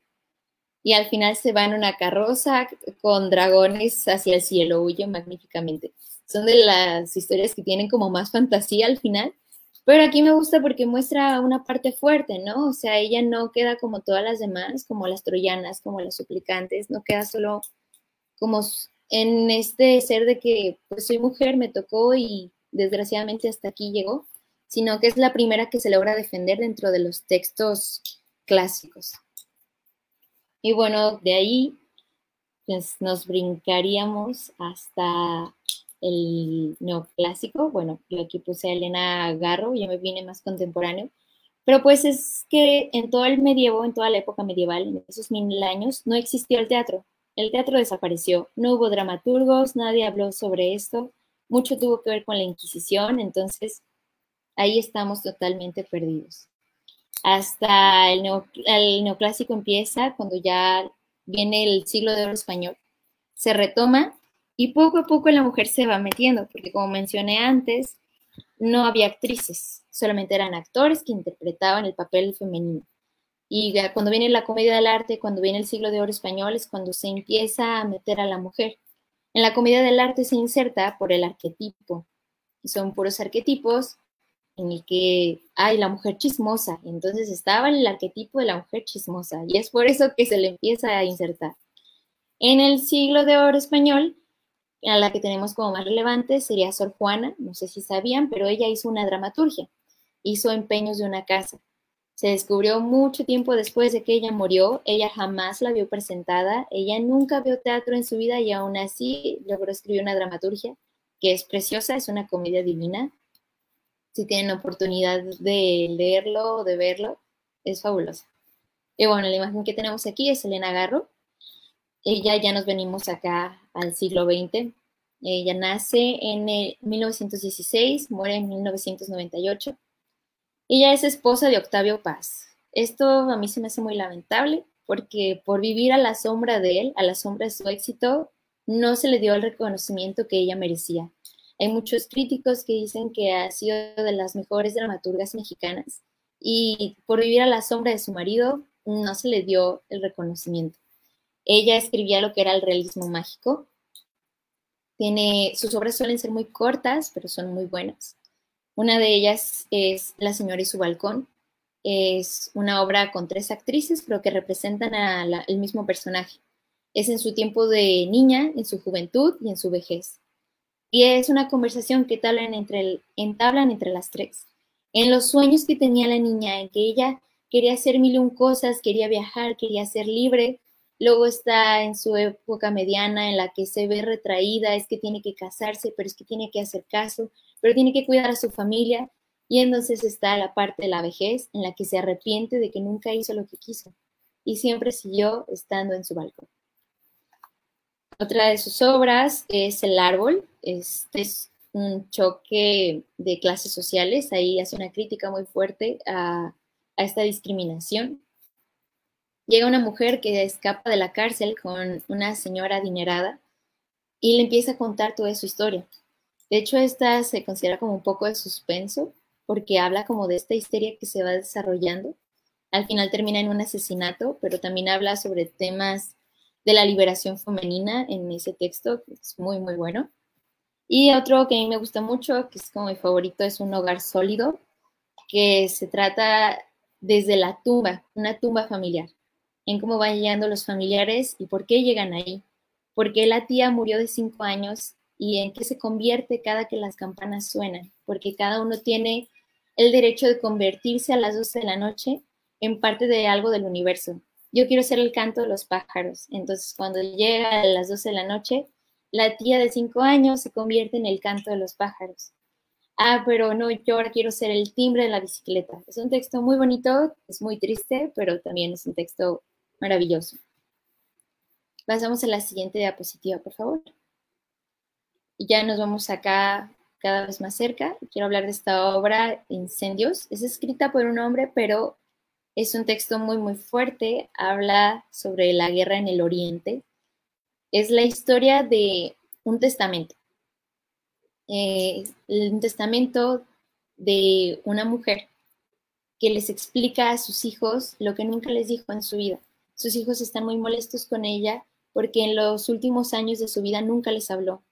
Y al final se va en una carroza con dragones hacia el cielo, huye magníficamente. Son de las historias que tienen como más fantasía al final. Pero aquí me gusta porque muestra una parte fuerte, ¿no? O sea, ella no queda como todas las demás, como las troyanas, como las suplicantes, no queda solo como en este ser de que pues soy mujer, me tocó y desgraciadamente hasta aquí llegó, sino que es la primera que se logra defender dentro de los textos clásicos. Y bueno, de ahí pues, nos brincaríamos hasta el neoclásico. Bueno, yo aquí puse a Elena Garro, yo me vine más contemporáneo. Pero pues es que en todo el medievo, en toda la época medieval, en esos mil años, no existió el teatro. El teatro desapareció, no hubo dramaturgos, nadie habló sobre esto, mucho tuvo que ver con la Inquisición, entonces ahí estamos totalmente perdidos. Hasta el, neoclásico empieza cuando ya viene el siglo de oro español, se retoma y poco a poco la mujer se va metiendo, porque como mencioné antes, no había actrices, solamente eran actores que interpretaban el papel femenino. Y cuando viene la comedia del arte, cuando viene el siglo de oro español, es cuando se empieza a meter a la mujer. En la comedia del arte se inserta por el arquetipo. Son puros arquetipos en el que hay la mujer chismosa. Entonces estaba el arquetipo de la mujer chismosa. Y es por eso que se le empieza a insertar. En el siglo de oro español, a la que tenemos como más relevante sería Sor Juana, no sé si sabían, pero ella hizo una dramaturgia, hizo empeños de una casa. Se descubrió mucho tiempo después de que ella murió, ella jamás la vio presentada, ella nunca vio teatro en su vida y aún así logró escribir una dramaturgia que es preciosa, es una comedia divina. Si tienen oportunidad de leerlo o de verlo, es fabulosa. Y bueno, la imagen que tenemos aquí es Elena Garro, ella ya nos venimos acá al siglo XX. Ella nace en 1916, muere en 1998. Ella es esposa de Octavio Paz. Esto a mí se me hace muy lamentable porque por vivir a la sombra de él, a la sombra de su éxito, no se le dio el reconocimiento que ella merecía. Hay muchos críticos que dicen que ha sido de las mejores dramaturgas mexicanas y por vivir a la sombra de su marido no se le dio el reconocimiento. Ella escribía lo que era el realismo mágico. Sus obras suelen ser muy cortas, pero son muy buenas. Una de ellas es La señora y su balcón. Es una obra con tres actrices, pero que representan al mismo personaje. Es en su tiempo de niña, en su juventud y en su vejez. Y es una conversación que entre, entablan entre las tres. En los sueños que tenía la niña, en que ella quería hacer mil y un cosas, quería viajar, quería ser libre, Luego está en su época mediana en la que se ve retraída, es que tiene que casarse, pero es que tiene que hacer caso, pero tiene que cuidar a su familia. Y entonces está la parte de la vejez en la que se arrepiente de que nunca hizo lo que quiso y siempre siguió estando en su balcón. Otra de sus obras es El árbol. Este es un choque de clases sociales. Ahí hace una crítica muy fuerte a, esta discriminación llega una mujer que escapa de la cárcel con una señora adinerada y le empieza a contar toda su historia. De hecho, esta se considera como un poco de suspenso porque habla como de esta histeria que se va desarrollando. Al final termina en un asesinato, pero también habla sobre temas de la liberación femenina en ese texto, que es muy, muy bueno. Y otro que a mí me gusta mucho, que es como mi favorito, es Un hogar sólido, que se trata desde la tumba, una tumba familiar en cómo van llegando los familiares y por qué llegan ahí, por qué la tía murió de cinco años y en qué se convierte cada que las campanas suenan, porque cada uno tiene el derecho de convertirse a las 12 de la noche en parte de algo del universo. Yo quiero ser el canto de los pájaros, entonces cuando llega a las 12 de la noche, la tía de cinco años se convierte en el canto de los pájaros. Ah, pero no, yo ahora quiero ser el timbre de la bicicleta. Es un texto muy bonito, es muy triste, pero también es un texto Maravilloso. Pasamos a la siguiente diapositiva, por favor. Y ya nos vamos acá cada vez más cerca. Quiero hablar de esta obra, Incendios. Es escrita por un hombre, pero es un texto muy, muy fuerte. Habla sobre la guerra en el Oriente. Es la historia de un testamento. Eh, un testamento de una mujer que les explica a sus hijos lo que nunca les dijo en su vida. Sus hijos están muy molestos con ella porque en los últimos años de su vida nunca les habló.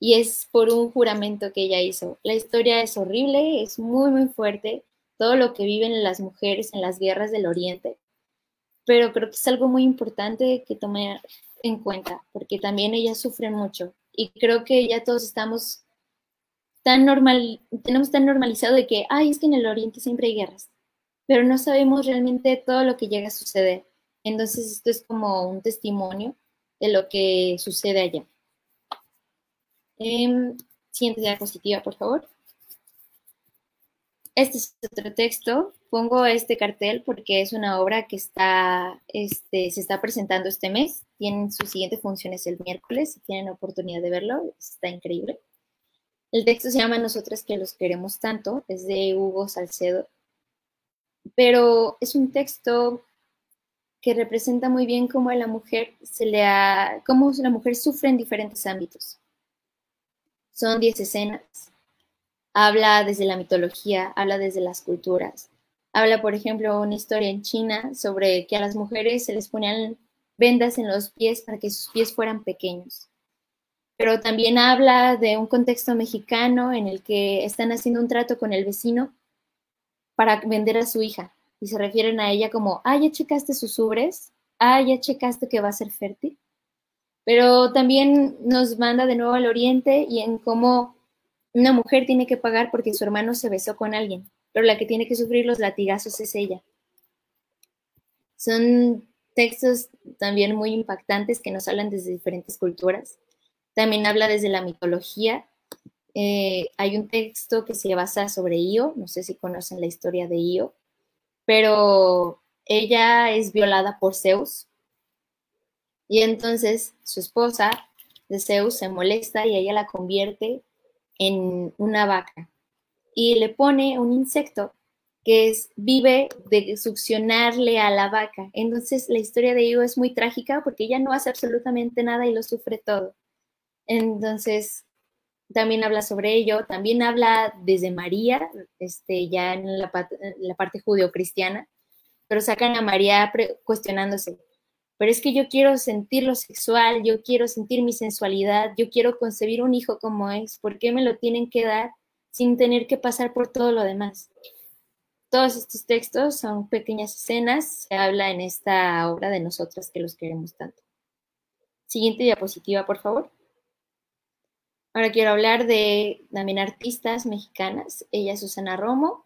Y es por un juramento que ella hizo. La historia es horrible, es muy, muy fuerte, todo lo que viven las mujeres en las guerras del Oriente. Pero creo que es algo muy importante que tomar en cuenta, porque también ellas sufren mucho. Y creo que ya todos estamos tan normal, tenemos tan normalizado de que, ay, es que en el Oriente siempre hay guerras, pero no sabemos realmente todo lo que llega a suceder. Entonces, esto es como un testimonio de lo que sucede allá. Eh, siguiente diapositiva, por favor. Este es otro texto. Pongo este cartel porque es una obra que está, este, se está presentando este mes. Tienen sus siguientes funciones el miércoles. Si tienen oportunidad de verlo, está increíble. El texto se llama Nosotras que los queremos tanto, es de Hugo Salcedo, pero es un texto que representa muy bien cómo la mujer se le ha, cómo la mujer sufre en diferentes ámbitos. Son diez escenas. Habla desde la mitología, habla desde las culturas. Habla, por ejemplo, una historia en China sobre que a las mujeres se les ponían vendas en los pies para que sus pies fueran pequeños. Pero también habla de un contexto mexicano en el que están haciendo un trato con el vecino para vender a su hija y se refieren a ella como, ah, ya checaste sus ubres, ah, ya checaste que va a ser fértil. Pero también nos manda de nuevo al oriente y en cómo una mujer tiene que pagar porque su hermano se besó con alguien, pero la que tiene que sufrir los latigazos es ella. Son textos también muy impactantes que nos hablan desde diferentes culturas. También habla desde la mitología. Eh, hay un texto que se basa sobre Io, no sé si conocen la historia de Io, pero ella es violada por Zeus. Y entonces su esposa de Zeus se molesta y ella la convierte en una vaca y le pone un insecto que es, vive de succionarle a la vaca. Entonces la historia de Io es muy trágica porque ella no hace absolutamente nada y lo sufre todo. Entonces también habla sobre ello, también habla desde María, este, ya en la, la parte judeocristiana, pero sacan a María cuestionándose, pero es que yo quiero sentir lo sexual, yo quiero sentir mi sensualidad, yo quiero concebir un hijo como es, ¿por qué me lo tienen que dar sin tener que pasar por todo lo demás? Todos estos textos son pequeñas escenas, se habla en esta obra de nosotras que los queremos tanto. Siguiente diapositiva, por favor. Ahora quiero hablar de también artistas mexicanas. Ella es Susana Romo,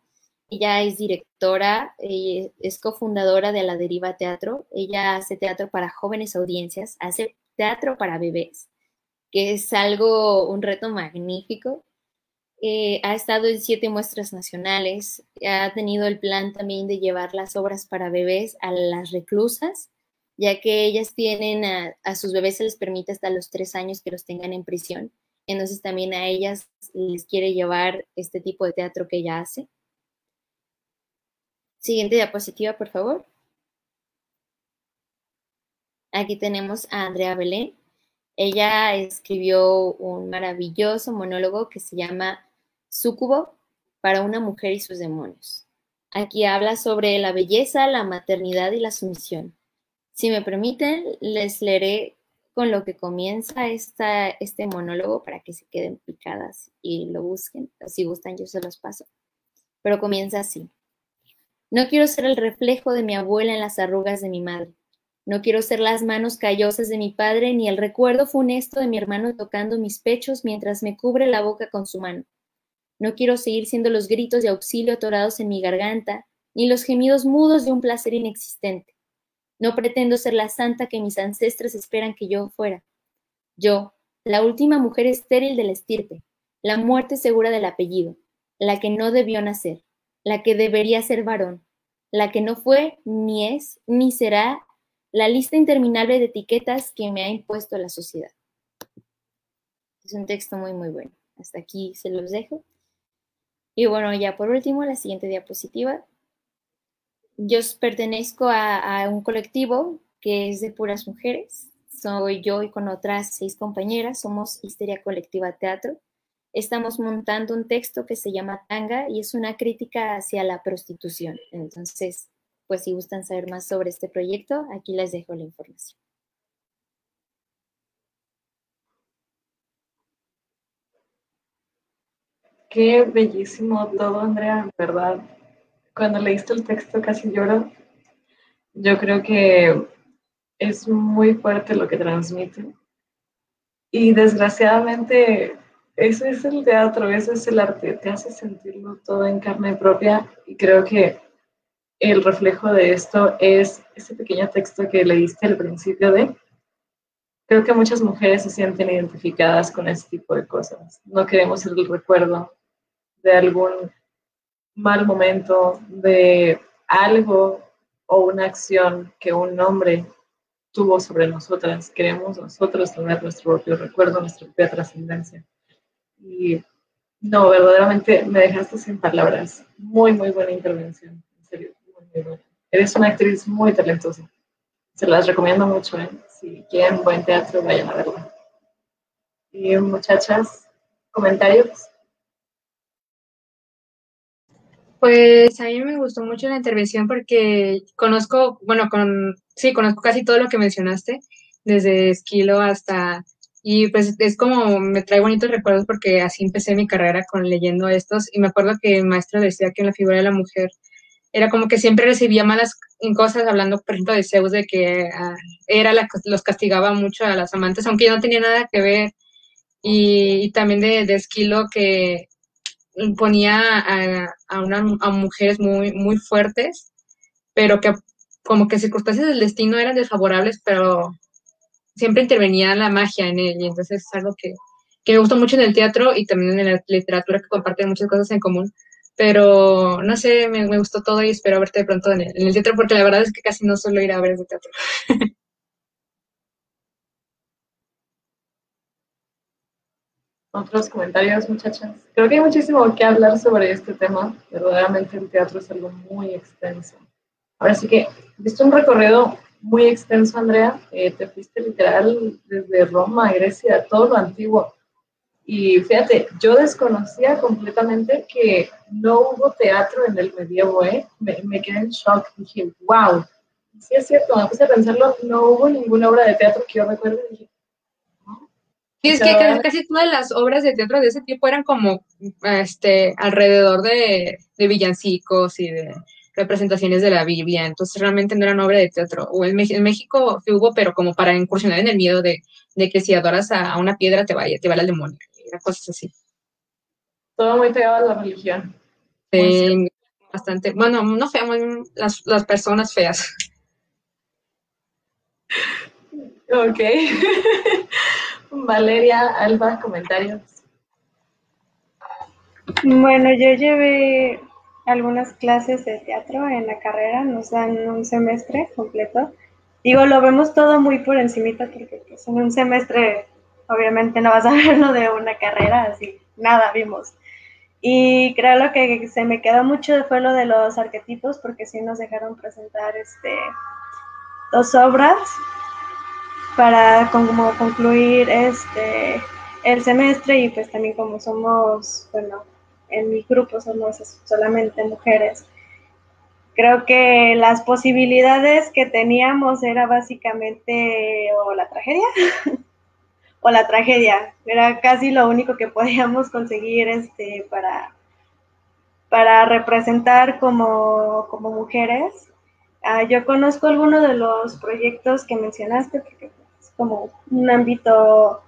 ella es directora, eh, es cofundadora de La Deriva Teatro. Ella hace teatro para jóvenes audiencias, hace teatro para bebés, que es algo, un reto magnífico. Eh, ha estado en siete muestras nacionales, ha tenido el plan también de llevar las obras para bebés a las reclusas, ya que ellas tienen a, a sus bebés se les permite hasta los tres años que los tengan en prisión entonces también a ellas les quiere llevar este tipo de teatro que ella hace. Siguiente diapositiva, por favor. Aquí tenemos a Andrea Belén. Ella escribió un maravilloso monólogo que se llama Súcubo para una mujer y sus demonios. Aquí habla sobre la belleza, la maternidad y la sumisión. Si me permiten, les leeré con lo que comienza esta, este monólogo para que se queden picadas y lo busquen. Si gustan, yo se los paso. Pero comienza así. No quiero ser el reflejo de mi abuela en las arrugas de mi madre. No quiero ser las manos callosas de mi padre ni el recuerdo funesto de mi hermano tocando mis pechos mientras me cubre la boca con su mano. No quiero seguir siendo los gritos de auxilio atorados en mi garganta, ni los gemidos mudos de un placer inexistente. No pretendo ser la santa que mis ancestros esperan que yo fuera. Yo, la última mujer estéril de la estirpe, la muerte segura del apellido, la que no debió nacer, la que debería ser varón, la que no fue, ni es, ni será la lista interminable de etiquetas que me ha impuesto la sociedad. Es un texto muy, muy bueno. Hasta aquí se los dejo. Y bueno, ya por último, la siguiente diapositiva yo pertenezco a, un colectivo que es de puras mujeres. Soy yo y con otras seis compañeras, somos Histeria Colectiva Teatro. Estamos montando un texto que se llama Tanga y es una crítica hacia la prostitución. Entonces, pues si gustan saber más sobre este proyecto, aquí les dejo la información. Qué bellísimo todo, Andrea, verdad cuando leíste el texto casi lloro. Yo creo que es muy fuerte lo que transmite. Y desgraciadamente, eso es el teatro, eso es el arte, te hace sentirlo todo en carne propia. Y creo que el reflejo de esto es ese pequeño texto que leíste al principio de. Creo que muchas mujeres se sienten identificadas con ese tipo de cosas. No queremos el recuerdo de algún mal momento, de algo o una acción que un hombre tuvo sobre nosotras. Queremos nosotros tener nuestro propio recuerdo, nuestra propia trascendencia. Y No, verdaderamente me dejaste sin palabras. Muy, muy buena intervención. En serio, muy, muy buena. Eres una actriz muy talentosa. Se las recomiendo mucho, ¿eh? Si quieren buen teatro, vayan a verla. Y muchachas, comentarios. Pues a mí me gustó mucho la intervención porque conozco, bueno, con, sí, conozco casi todo lo que mencionaste, desde Esquilo hasta, y pues es como, me trae bonitos recuerdos porque así empecé mi carrera con leyendo estos, y me acuerdo que el maestro decía que en la figura de la mujer era como que siempre recibía malas cosas, hablando, por ejemplo, de Zeus, de que ah, era la los castigaba mucho a las amantes, aunque yo no tenía nada que ver, y, también de, de Esquilo que ponía a, a, una, a mujeres muy, muy fuertes, pero que como que circunstancias del destino eran desfavorables, pero siempre intervenía la magia en él, y entonces es algo que, que me gustó mucho en el teatro y también en la literatura, que comparten muchas cosas en común, pero no sé, me, me gustó todo y espero verte de pronto en el, en el, teatro, porque la verdad es que casi no suelo ir a ver ese teatro. Otros comentarios, muchachas. Creo que hay muchísimo que hablar sobre este tema. Verdaderamente el teatro es algo muy extenso. Ahora sí que, viste un recorrido muy extenso, Andrea. Eh, te fuiste literal desde Roma, Grecia, todo lo antiguo. Y fíjate, yo desconocía completamente que no hubo teatro en el medievo, ¿eh? Me, me quedé en shock. Dije, wow. Sí es cierto, me puse a pensarlo, no hubo ninguna obra de teatro que yo recuerde. Dije, y es que casi, casi, todas las obras de teatro de ese tipo eran como este alrededor de, de, villancicos y de representaciones de la Biblia, entonces realmente no eran obra de teatro. O en, en México sí hubo, pero como para incursionar en el miedo de, de que si adoras a, a, una piedra te vaya, te va el demonio, era cosas así. Todo muy pegado a la religión. Sí, bastante, bueno, no fea, las, las personas feas. Ok. Valeria, Alba, comentarios. Bueno, yo llevé algunas clases de teatro en la carrera, nos dan un semestre completo. Digo, lo vemos todo muy por encimita porque pues, en un semestre obviamente no vas a verlo de una carrera, así, nada vimos. Y creo lo que se me quedó mucho fue lo de los arquetipos, porque sí nos dejaron presentar este, dos obras para como concluir este el semestre y pues también como somos, bueno, en mi grupo somos solamente mujeres, creo que las posibilidades que teníamos era básicamente o la tragedia o la tragedia, era casi lo único que podíamos conseguir este para para representar como, como mujeres. Uh, yo conozco algunos de los proyectos que mencionaste, porque como un ámbito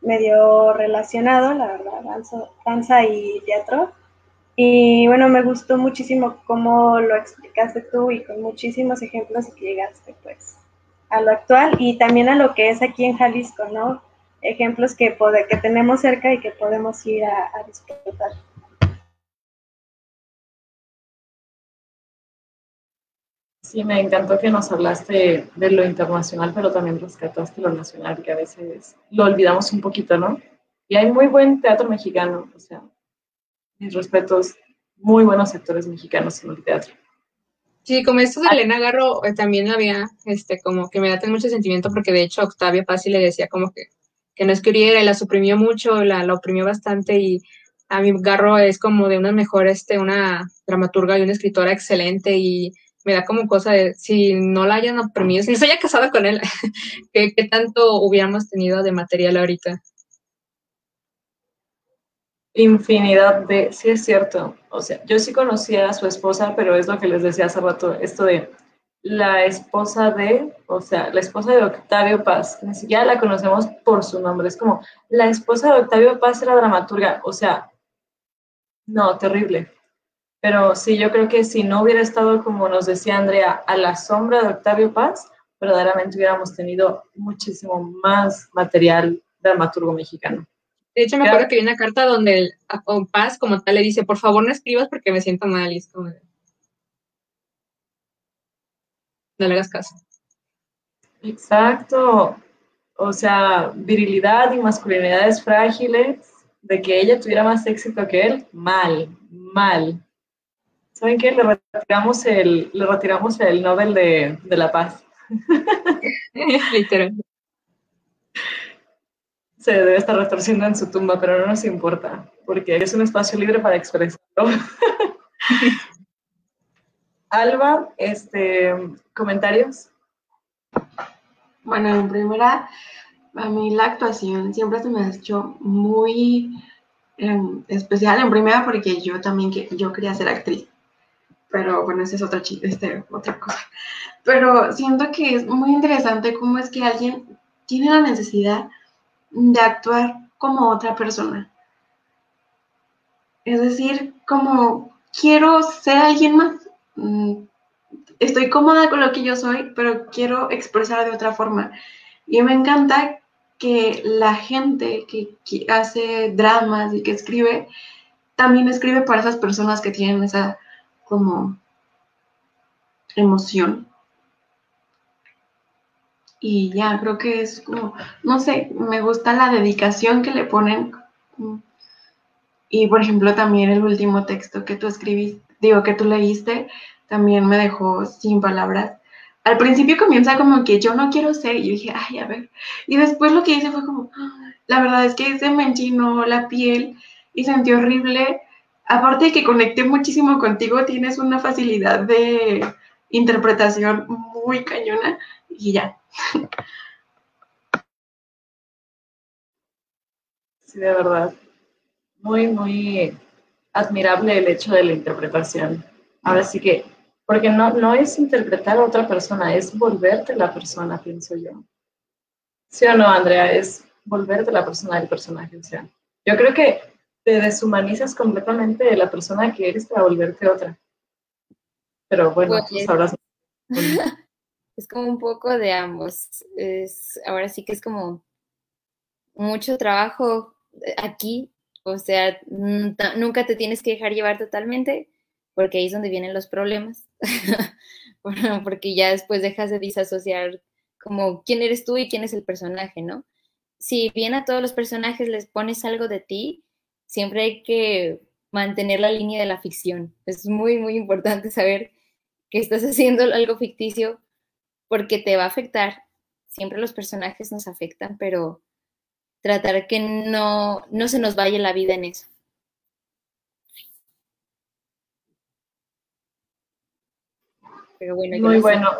medio relacionado, la verdad, danza, y teatro. Y bueno, me gustó muchísimo cómo lo explicaste tú y con muchísimos ejemplos que llegaste pues a lo actual y también a lo que es aquí en Jalisco, ¿no? Ejemplos que, que tenemos cerca y que podemos ir a, a disfrutar. Sí, me encantó que nos hablaste de lo internacional, pero también rescataste lo nacional, que a veces lo olvidamos un poquito, ¿no? Y hay muy buen teatro mexicano, o sea, mis respetos, muy buenos actores mexicanos en el teatro. Sí, como esto de Elena Garro eh, también había, este, como que me da mucho sentimiento, porque de hecho Octavia Paz le decía como que, que no escribiera y la suprimió mucho, la, la oprimió bastante y a mí Garro es como de una mejor, este, una dramaturga y una escritora excelente y me da como cosa de si no la hayan oprimido, si no se haya casado con él, ¿qué, tanto hubiéramos tenido de material ahorita? Infinidad de, sí es cierto, o sea, yo sí conocía a su esposa, pero es lo que les decía hace rato, esto de la esposa de, o sea, la esposa de Octavio Paz, ni siquiera la conocemos por su nombre, es como, la esposa de Octavio Paz era dramaturga, o sea, no, terrible. Pero sí, yo creo que si no hubiera estado, como nos decía Andrea, a la sombra de Octavio Paz, verdaderamente hubiéramos tenido muchísimo más material dramaturgo mexicano. De hecho, me acuerdo que hay una carta donde el, a Paz, como tal, le dice, por favor no escribas porque me siento mal. Y es como No le hagas caso. Exacto. O sea, virilidad y masculinidades frágiles de que ella tuviera más éxito que él, mal, mal. ¿Saben qué? Le retiramos el, le retiramos el Nobel de, de la Paz. Literal. Se debe estar retorciendo en su tumba, pero no nos importa, porque es un espacio libre para expresarlo. Alba, este, comentarios. Bueno, en primera, a mí la actuación siempre se me ha hecho muy em, especial. En primera, porque yo también que, yo quería ser actriz. Pero bueno, esa es otra, este, otra cosa. Pero siento que es muy interesante cómo es que alguien tiene la necesidad de actuar como otra persona. Es decir, como quiero ser alguien más. Mm, estoy cómoda con lo que yo soy, pero quiero expresar de otra forma. Y me encanta que la gente que, hace dramas y que escribe, también escribe para esas personas que tienen esa como emoción. Y ya, creo que es como, no sé, me gusta la dedicación que le ponen. Y por ejemplo, también el último texto que tú escribiste, digo, que tú leíste, también me dejó sin palabras al principio comienza como que yo no quiero ser, y yo dije, ay, a ver. Y después lo que hice fue como, la verdad es que se me enchinó la piel y sentí horrible. Aparte de que conecté muchísimo contigo, tienes una facilidad de interpretación muy cañona y ya. Sí, de verdad. Muy, muy admirable el hecho de la interpretación. Ahora sí que porque no, no es interpretar a otra persona, es volverte la persona, pienso yo. ¿Sí o no, Andrea? Es volverte la persona del personaje. O sea, yo creo que te deshumanizas completamente de la persona que eres para volverte otra. Pero bueno, pues, tú sabrás. Es como un poco de ambos. Es, ahora sí que es como mucho trabajo aquí. O sea, nunca te tienes que dejar llevar totalmente, porque ahí es donde vienen los problemas. porque ya después dejas de disasociar como quién eres tú y quién es el personaje, ¿no? Si bien a todos los personajes les pones algo de ti, siempre hay que mantener la línea de la ficción. Es muy, muy importante saber que estás haciendo algo ficticio porque te va a afectar. Siempre los personajes nos afectan, pero tratar que no, no se nos vaya la vida en eso. Muy bueno.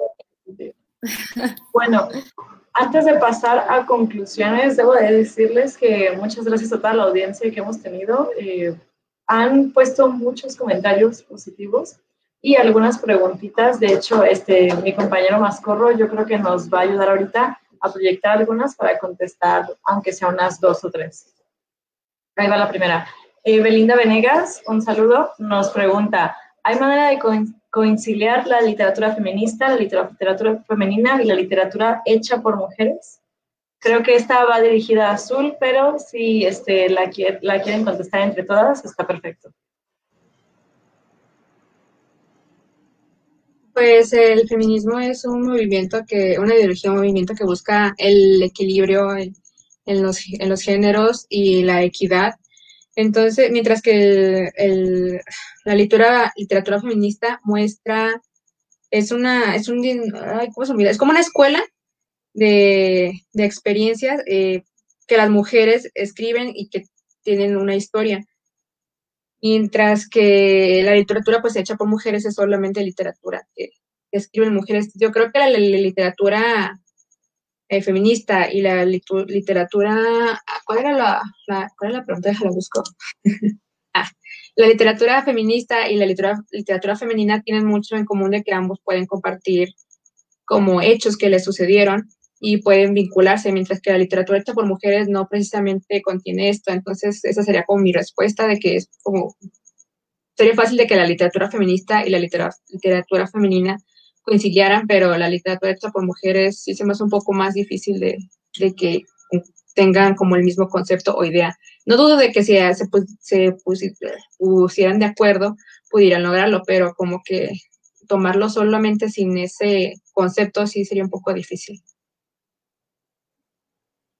bueno, antes de pasar a conclusiones, debo de decirles que muchas gracias a toda la audiencia que hemos tenido. Eh, han puesto muchos comentarios positivos y algunas preguntitas. De hecho, este, mi compañero Mascorro yo creo que nos va a ayudar ahorita a proyectar algunas para contestar, aunque sea unas dos o tres. Ahí va la primera. Eh, Belinda Venegas, un saludo, nos pregunta, ¿hay manera de conciliar la literatura feminista, la literatura femenina y la literatura hecha por mujeres. Creo que esta va dirigida a Azul, pero si este, la, la quieren contestar entre todas, está perfecto. Pues el feminismo es un movimiento que, una ideología, un movimiento que busca el equilibrio en, los, en los géneros y la equidad entonces, mientras que la literatura, literatura feminista muestra, es una, es un, ¿cómo se olvida? Es como una escuela de, experiencias eh, que las mujeres escriben y que tienen una historia. Mientras que la literatura pues hecha por mujeres es solamente literatura que, escriben mujeres. Yo creo que la literatura eh, feminista y la literatura, ¿cuál era la, ¿cuál la pregunta? Déjala busco. ah, la literatura feminista y la literatura, literatura femenina tienen mucho en común de que ambos pueden compartir como hechos que les sucedieron y pueden vincularse, mientras que la literatura hecha por mujeres no precisamente contiene esto. Entonces, esa sería como mi respuesta de que es como, sería fácil de que la literatura feminista y la literatura femenina coincidieran, pero la literatura hecha por mujeres sí se me hace un poco más difícil de, que tengan como el mismo concepto o idea. No dudo de que si se, se pusieran de acuerdo, pudieran lograrlo, pero como que tomarlo solamente sin ese concepto sí sería un poco difícil.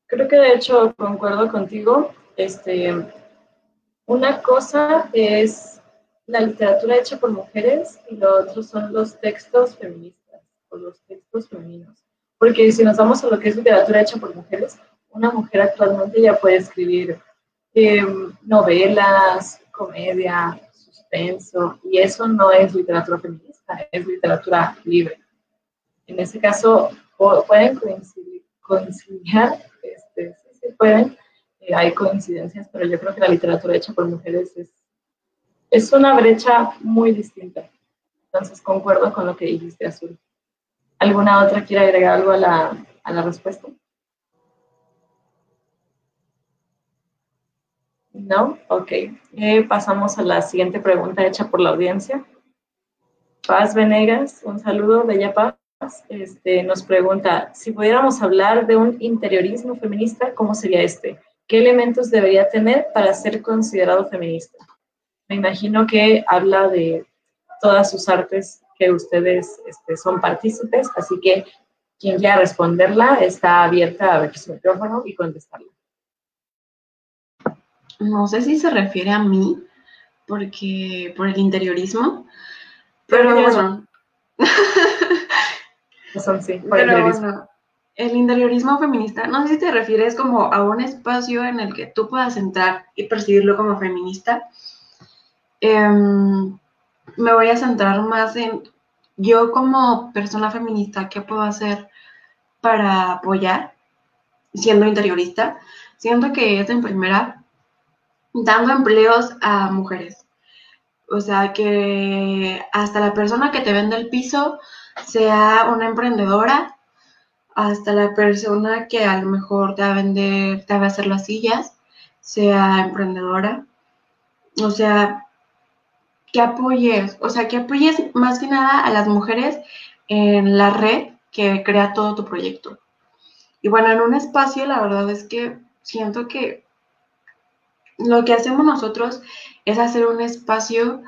Creo que de hecho concuerdo contigo. Este, Una cosa es la literatura hecha por mujeres y lo otro son los textos feministas o los textos femeninos. Porque si nos vamos a lo que es literatura hecha por mujeres, una mujer actualmente ya puede escribir em, novelas, comedia, suspenso, y eso no es literatura feminista, es literatura libre. En ese caso, pueden coincidir, conciliar, este, sí, pueden, eh, hay coincidencias, pero yo creo que la literatura hecha por mujeres es, es una brecha muy distinta. Entonces, concuerdo con lo que dijiste, Azul. ¿Alguna otra quiere agregar algo a la, a la respuesta? No, ok. Eh, pasamos a la siguiente pregunta hecha por la audiencia. Paz Venegas, un saludo, Bella Paz. Este, nos pregunta, si pudiéramos hablar de un interiorismo feminista, ¿cómo sería este? ¿Qué elementos debería tener para ser considerado feminista? Me imagino que habla de todas sus artes que ustedes este, son partícipes, así que quien quiera responderla está abierta a ver su micrófono y contestarla. No sé si se refiere a mí, porque por el interiorismo, pero bueno. Son, sí, por el interiorismo. el interiorismo feminista, no sé si te refieres como a un espacio en el que tú puedas entrar y percibirlo como feminista. Em, me voy a centrar más en yo como persona feminista, ¿qué puedo hacer para apoyar siendo interiorista? Siento que es en primera dando empleos a mujeres. O sea, que hasta la persona que te vende el piso sea una emprendedora, hasta la persona que a lo mejor te va a vender, te va a hacer las sillas, sea emprendedora. O sea, que apoyes, o sea, que apoyes más que nada a las mujeres en la red que crea todo tu proyecto. Y bueno, en un espacio, la verdad es que siento que lo que hacemos nosotros es hacer un espacio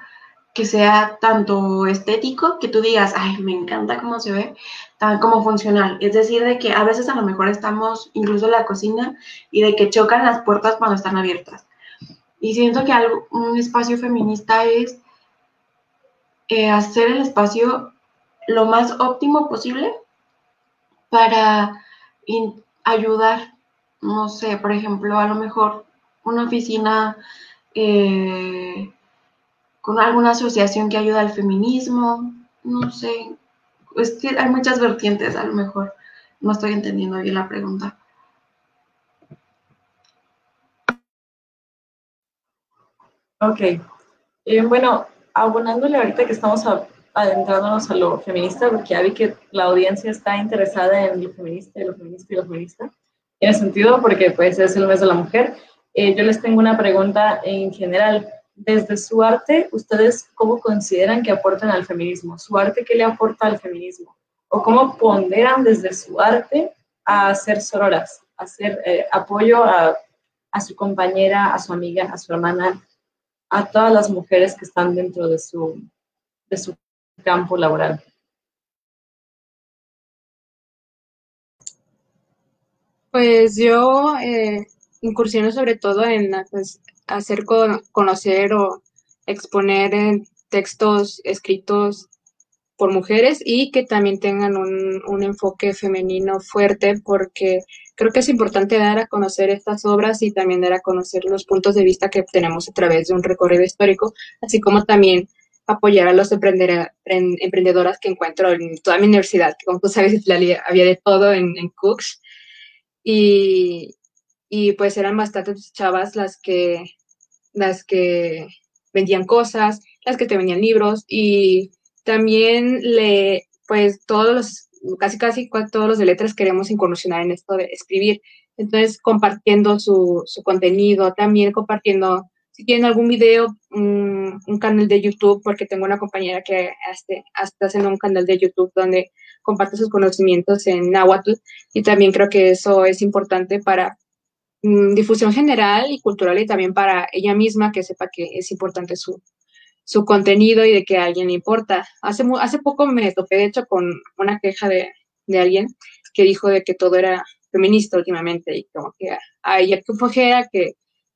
que sea tanto estético, que tú digas, ay, me encanta cómo se ve, tan como funcional. Es decir, de que a veces a lo mejor estamos incluso en la cocina y de que chocan las puertas cuando están abiertas. Y siento que algo, un espacio feminista es hacer el espacio lo más óptimo posible para ayudar, no sé, por ejemplo, a lo mejor una oficina eh, con alguna asociación que ayuda al feminismo, no sé, es que hay muchas vertientes, a lo mejor. No estoy entendiendo bien la pregunta. Ok, eh, bueno, abonándole ahorita que estamos adentrándonos a lo feminista, porque ya vi que la audiencia está interesada en lo feminista, y lo feminista y lo feminista. Tiene sentido porque pues es el mes de la mujer eh, yo les tengo una pregunta en general. Desde su arte, ¿ustedes cómo consideran que aportan al feminismo? ¿Su arte qué le aporta al feminismo? ¿O cómo ponderan desde su arte a hacer sororas, a hacer eh, apoyo a, a su compañera, a su amiga, a su hermana, a todas las mujeres que están dentro de su, de su campo laboral? Pues yo eh, incursiones sobre todo en pues, hacer conocer o exponer textos escritos por mujeres y que también tengan un, un, enfoque femenino fuerte porque creo que es importante dar a conocer estas obras y también dar a conocer los puntos de vista que tenemos a través de un recorrido histórico, así como también apoyar a los emprendedoras que encuentro en toda mi universidad, que como tú sabes, había de todo en, Cooks. Y, y pues eran bastantes chavas las que, las que vendían cosas, las que te vendían libros y también le, pues todos los, casi casi todos los de letras queremos incursionar en esto de escribir. Entonces, compartiendo su, su contenido, también compartiendo, si tienen algún video, un, canal de YouTube, porque tengo una compañera que este, está haciendo un canal de YouTube donde comparte sus conocimientos en náhuatl y también creo que eso es importante para Mm, difusión general y cultural y también para ella misma que sepa que es importante su, su contenido y de que a alguien le importa. Hace, hace poco me topé, de hecho, con una queja de, de alguien que dijo de que todo era feminista últimamente y como que a ella que flojera que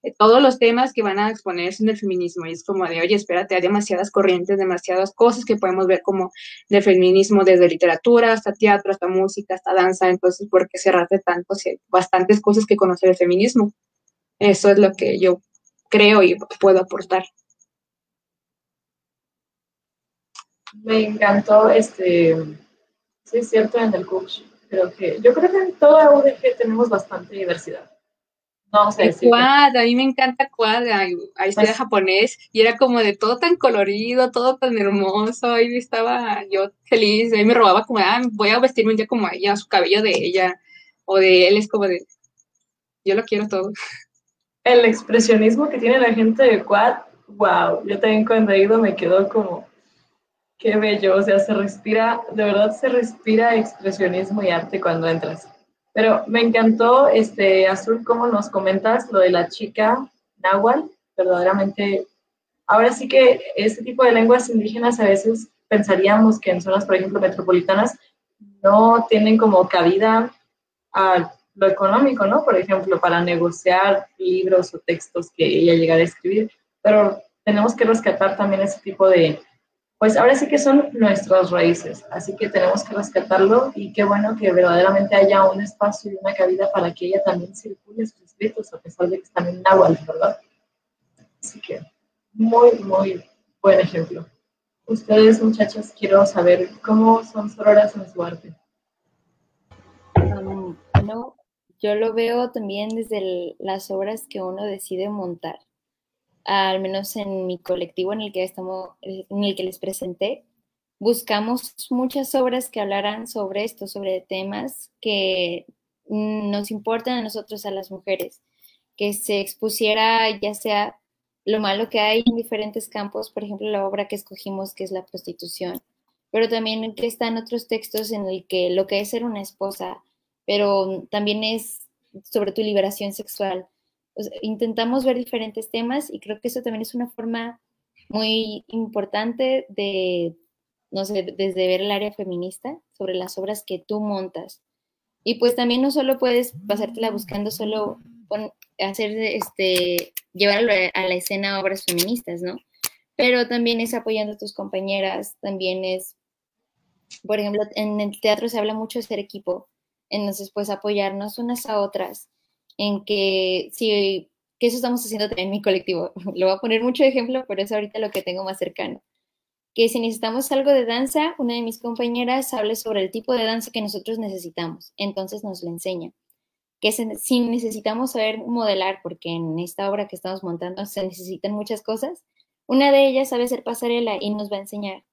eh, todos los temas que van a exponerse en el feminismo. Y es como de, oye, espérate, hay demasiadas corrientes, demasiadas cosas que podemos ver como del feminismo, desde literatura hasta teatro, hasta música, hasta danza. Entonces, ¿por qué cerrarte tanto? Si hay bastantes cosas que conocer el feminismo. Eso es lo que yo creo y puedo aportar. Me encantó este, sí es cierto en el coach, creo que, yo creo que en toda UDG tenemos bastante diversidad. No sé. Quad, a mí me encanta Quad, ahí estoy pues, japonés, y era como de todo tan colorido, todo tan hermoso, ahí estaba yo feliz, ahí me robaba como, ah, voy a vestirme un día como ella, su cabello de ella, o de él, es como de, yo lo quiero todo. El expresionismo que tiene la gente de Quad, wow, yo también cuando he ido me quedo como, qué bello, o sea, se respira, de verdad se respira expresionismo y arte cuando entras. Pero me encantó, este, Azul, cómo nos comentas lo de la chica náhuatl, verdaderamente, ahora sí que este tipo de lenguas indígenas a veces pensaríamos que en zonas, por ejemplo, metropolitanas, no tienen como cabida a lo económico, ¿no? Por ejemplo, para negociar libros o textos que ella llegara a escribir, pero tenemos que rescatar también ese tipo de, pues ahora sí que son nuestras raíces, así que tenemos que rescatarlo y qué bueno que verdaderamente haya un espacio y una cabida para que ella también circule sus escritos, a pesar de que están en náhuatl, ¿verdad? Así que muy, muy buen ejemplo. Ustedes, muchachas, quiero saber cómo son sororas en su arte. Um, bueno, yo lo veo también desde las obras que uno decide montar al menos en mi colectivo en el que estamos, en el que les presenté, buscamos muchas obras que hablaran sobre esto, sobre temas que nos importan a nosotros, a las mujeres, que se expusiera ya sea lo malo que hay en diferentes campos, por ejemplo, la obra que escogimos, que es la prostitución, pero también que están otros textos en el que lo que es ser una esposa, pero también es sobre tu liberación sexual, intentamos ver diferentes temas y creo que eso también es una forma muy importante de, no sé, desde ver el área feminista sobre las obras que tú montas. Y pues también no solo puedes pasártela buscando solo hacer, este, llevar a la escena obras feministas, ¿no? Pero también es apoyando a tus compañeras, también es, por ejemplo, en el teatro se habla mucho de ser equipo, entonces pues apoyarnos unas a otras en que si, que eso estamos haciendo también en mi colectivo. Lo voy a poner mucho de ejemplo, pero es ahorita lo que tengo más cercano. Que si necesitamos algo de danza, una de mis compañeras habla sobre el tipo de danza que nosotros necesitamos, entonces nos lo enseña. Que si necesitamos saber modelar, porque en esta obra que estamos montando se necesitan muchas cosas, una de ellas sabe hacer pasarela y nos va a enseñar.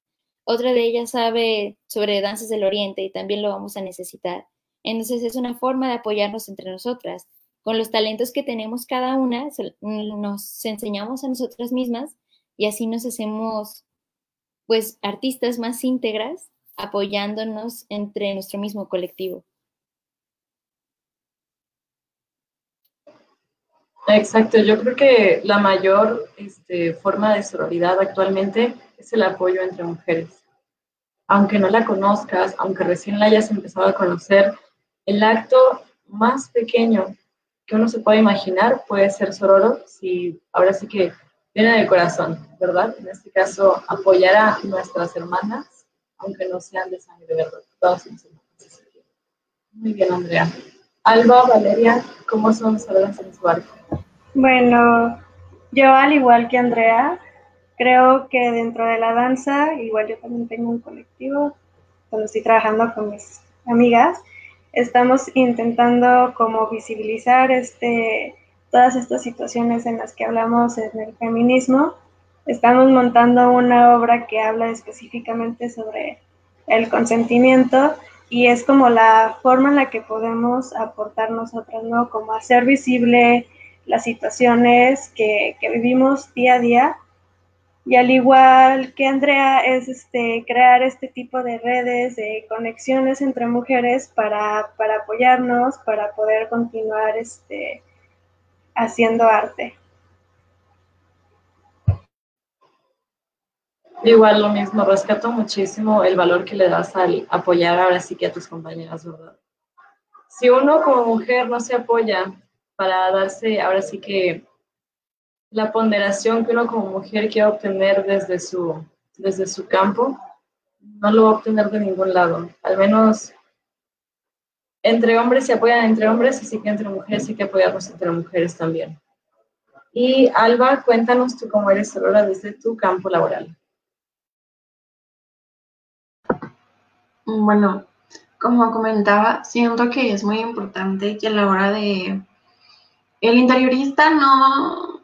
Otra de ellas sabe sobre danzas del oriente y también lo vamos a necesitar. Entonces es una forma de apoyarnos entre nosotras, con los talentos que tenemos cada una, nos enseñamos a nosotras mismas y así nos hacemos, pues, artistas más íntegras, apoyándonos entre nuestro mismo colectivo. Exacto, yo creo que la mayor este, forma de sororidad actualmente es el apoyo entre mujeres. Aunque no la conozcas, aunque recién la hayas empezado a conocer, el acto más pequeño que uno se puede imaginar puede ser sororo si ahora sí que viene del corazón, ¿verdad? En este caso, apoyar a nuestras hermanas, aunque no sean de sangre, ¿verdad? Todas somos hermanas. Muy bien, Andrea. Alba, Valeria, ¿cómo son sororas en su arco? Bueno, yo al igual que Andrea, creo que dentro de la danza, igual yo también tengo un colectivo cuando estoy trabajando con mis amigas, estamos intentando como visibilizar este, todas estas situaciones en las que hablamos en el feminismo. Estamos montando una obra que habla específicamente sobre el consentimiento y es como la forma en la que podemos aportar nosotros, ¿no? Como hacer visible las situaciones que, que vivimos día a día y al igual que Andrea, es este, crear este tipo de redes, de conexiones entre mujeres para, para apoyarnos, para poder continuar este, haciendo arte. Igual lo mismo, rescato muchísimo el valor que le das al apoyar ahora sí que a tus compañeras, ¿verdad? Si uno como mujer no se apoya para darse ahora sí que la ponderación que uno como mujer quiere obtener desde su, desde su campo, no lo va a obtener de ningún lado. Al menos entre hombres se apoyan entre hombres, así que entre mujeres hay que apoyarnos entre mujeres también. Y Alba, cuéntanos tú cómo eres ahora desde tu campo laboral. Bueno, como comentaba, siento que es muy importante que a la hora de... El interiorista no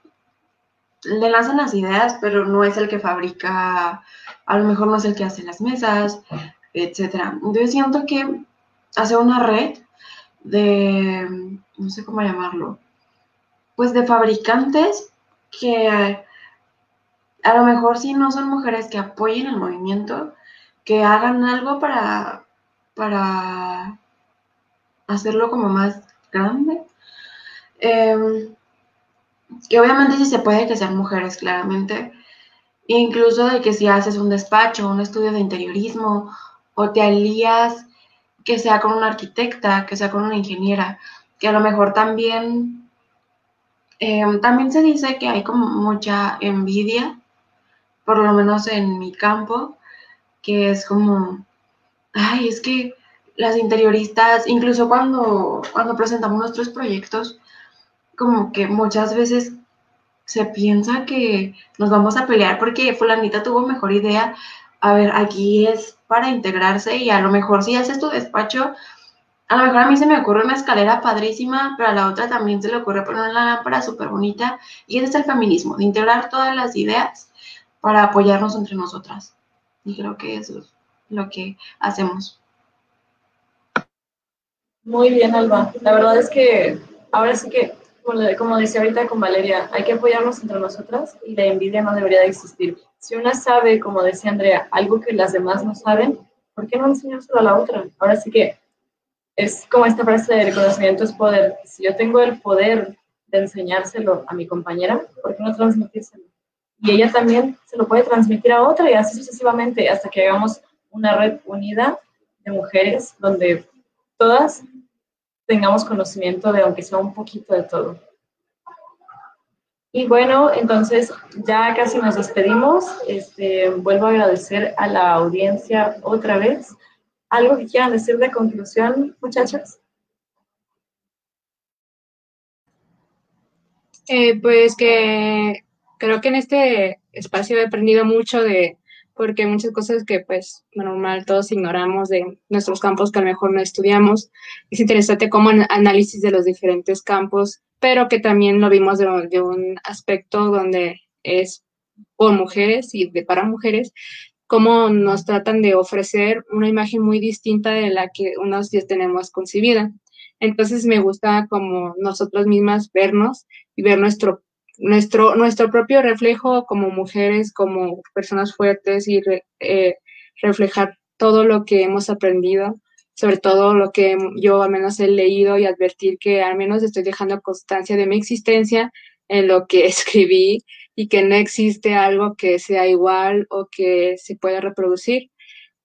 le lanzan las ideas, pero no es el que fabrica, a lo mejor no es el que hace las mesas, etcétera. Entonces siento que hacer una red de, no sé cómo llamarlo, pues de fabricantes que a lo mejor si no son mujeres que apoyen el movimiento, que hagan algo para, para hacerlo como más grande. Em, que obviamente sí se puede que sean mujeres, claramente. Incluso de que si haces un despacho, un estudio de interiorismo, o te alías, que sea con una arquitecta, que sea con una ingeniera, que a lo mejor también, em, también se dice que hay como mucha envidia, por lo menos en mi campo, que es como, ay, es que las interioristas, incluso cuando, cuando presentamos nuestros proyectos, como que muchas veces se piensa que nos vamos a pelear porque fulanita tuvo mejor idea. A ver, aquí es para integrarse y a lo mejor si haces tu despacho, a lo mejor a mí se me ocurre una escalera padrísima, pero a la otra también se le ocurre poner una lámpara súper bonita. Y ese es el feminismo, de integrar todas las ideas para apoyarnos entre nosotras. Y creo que eso es lo que hacemos. Muy bien, Alba. La verdad es que ahora sí que, como decía ahorita con Valeria, hay que apoyarnos entre nosotras y la envidia no debería de existir. Si una sabe, como decía Andrea, algo que las demás no saben, ¿por qué no enseñárselo a la otra? Ahora sí que es como esta frase de reconocimiento es poder. Si yo tengo el poder de enseñárselo a mi compañera, ¿por qué no transmitírselo? y ella también se lo puede transmitir a otra y así sucesivamente hasta que hagamos una red unida de mujeres donde todas tengamos conocimiento de aunque sea un poquito de todo. Y bueno, entonces ya casi nos despedimos. Este, vuelvo a agradecer a la audiencia otra vez. ¿Algo que quieran decir de conclusión, muchachas? Eh, pues que creo que en este espacio he aprendido mucho de, porque hay muchas cosas que pues normal todos ignoramos de nuestros campos que a lo mejor no estudiamos. Es interesante como análisis de los diferentes campos, pero que también lo vimos de, un aspecto donde es por mujeres y de para mujeres, cómo nos tratan de ofrecer una imagen muy distinta de la que unos días tenemos concebida. Entonces me gusta como nosotros mismas vernos y ver nuestro nuestro, nuestro propio reflejo como mujeres, como personas fuertes y eh, reflejar todo lo que hemos aprendido, sobre todo lo que yo al menos he leído y advertir que al menos estoy dejando constancia de mi existencia en lo que escribí y que no existe algo que sea igual o que se pueda reproducir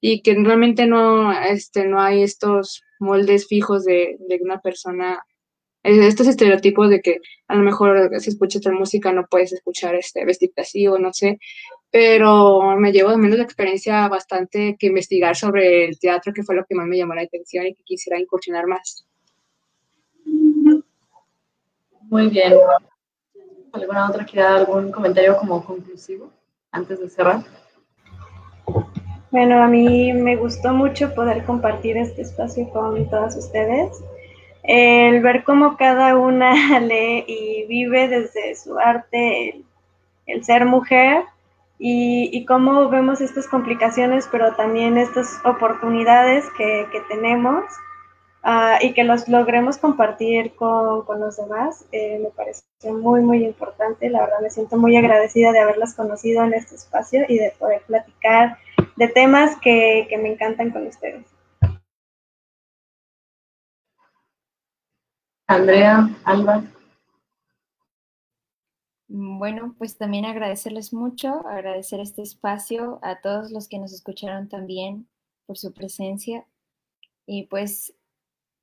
y que realmente no, este, no hay estos moldes fijos de, de una persona estos estereotipos de que a lo mejor si escuchas tal música no puedes escuchar este vestirte así o no sé, pero me llevo de menos la experiencia bastante que investigar sobre el teatro, que fue lo que más me llamó la atención y que quisiera incursionar más. Muy bien. ¿Alguna otra quiere dar algún comentario como conclusivo antes de cerrar? Bueno, a mí me gustó mucho poder compartir este espacio con todas ustedes el ver cómo cada una lee y vive desde su arte el, ser mujer y, cómo vemos estas complicaciones, pero también estas oportunidades que, tenemos ah, y que los logremos compartir con, los demás, eh, me parece muy, muy importante. La verdad me siento muy agradecida de haberlas conocido en este espacio y de poder platicar de temas que me encantan con ustedes. Andrea, Alba. Bueno, pues también agradecerles mucho, agradecer este espacio a todos los que nos escucharon también por su presencia. Y pues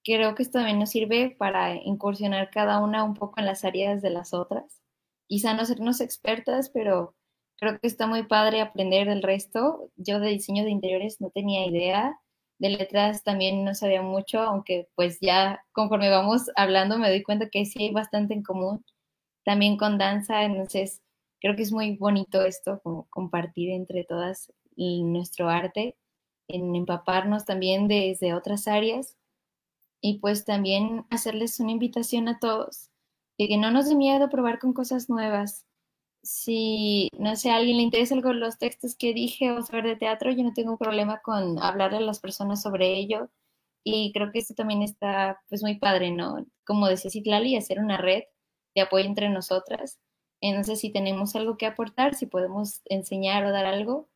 creo que esto también nos sirve para incursionar cada una un poco en las áreas de las otras. quizá no sernos expertas, pero creo que está muy padre aprender del resto. Yo de diseño de interiores no tenía idea, de letras también no sabía mucho, aunque pues ya conforme vamos hablando me doy cuenta que sí hay bastante en común, también con danza, entonces creo que es muy bonito esto, compartir entre todas nuestro arte, en empaparnos también desde otras áreas y pues también hacerles una invitación a todos de que no nos dé miedo probar con cosas nuevas. Si, no sé, a alguien le interesa algo los textos que dije o saber de teatro, yo no tengo problema con hablarle a las personas sobre ello. Y creo que esto también está pues muy padre, ¿no? Como decía Citlali, hacer una red de apoyo entre nosotras. Entonces, si tenemos algo que aportar, si podemos enseñar o dar algo,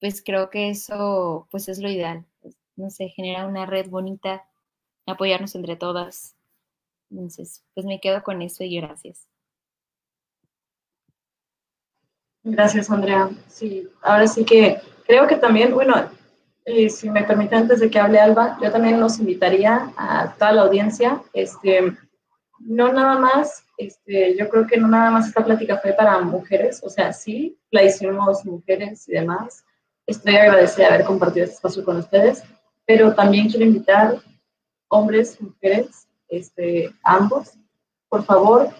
pues creo que eso pues es lo ideal. No sé, genera una red bonita apoyarnos entre todas. Entonces, pues me quedo con eso y gracias. Gracias, Andrea. Sí, ahora sí que creo que también, bueno, eh, si me permite antes de que hable Alba, yo también los invitaría a toda la audiencia, este, no nada más, este, yo creo que no nada más esta plática fue para mujeres, o sea, sí, la hicimos mujeres y demás. Estoy agradecida de haber compartido este espacio con ustedes, pero también quiero invitar hombres, mujeres, este, ambos, por favor,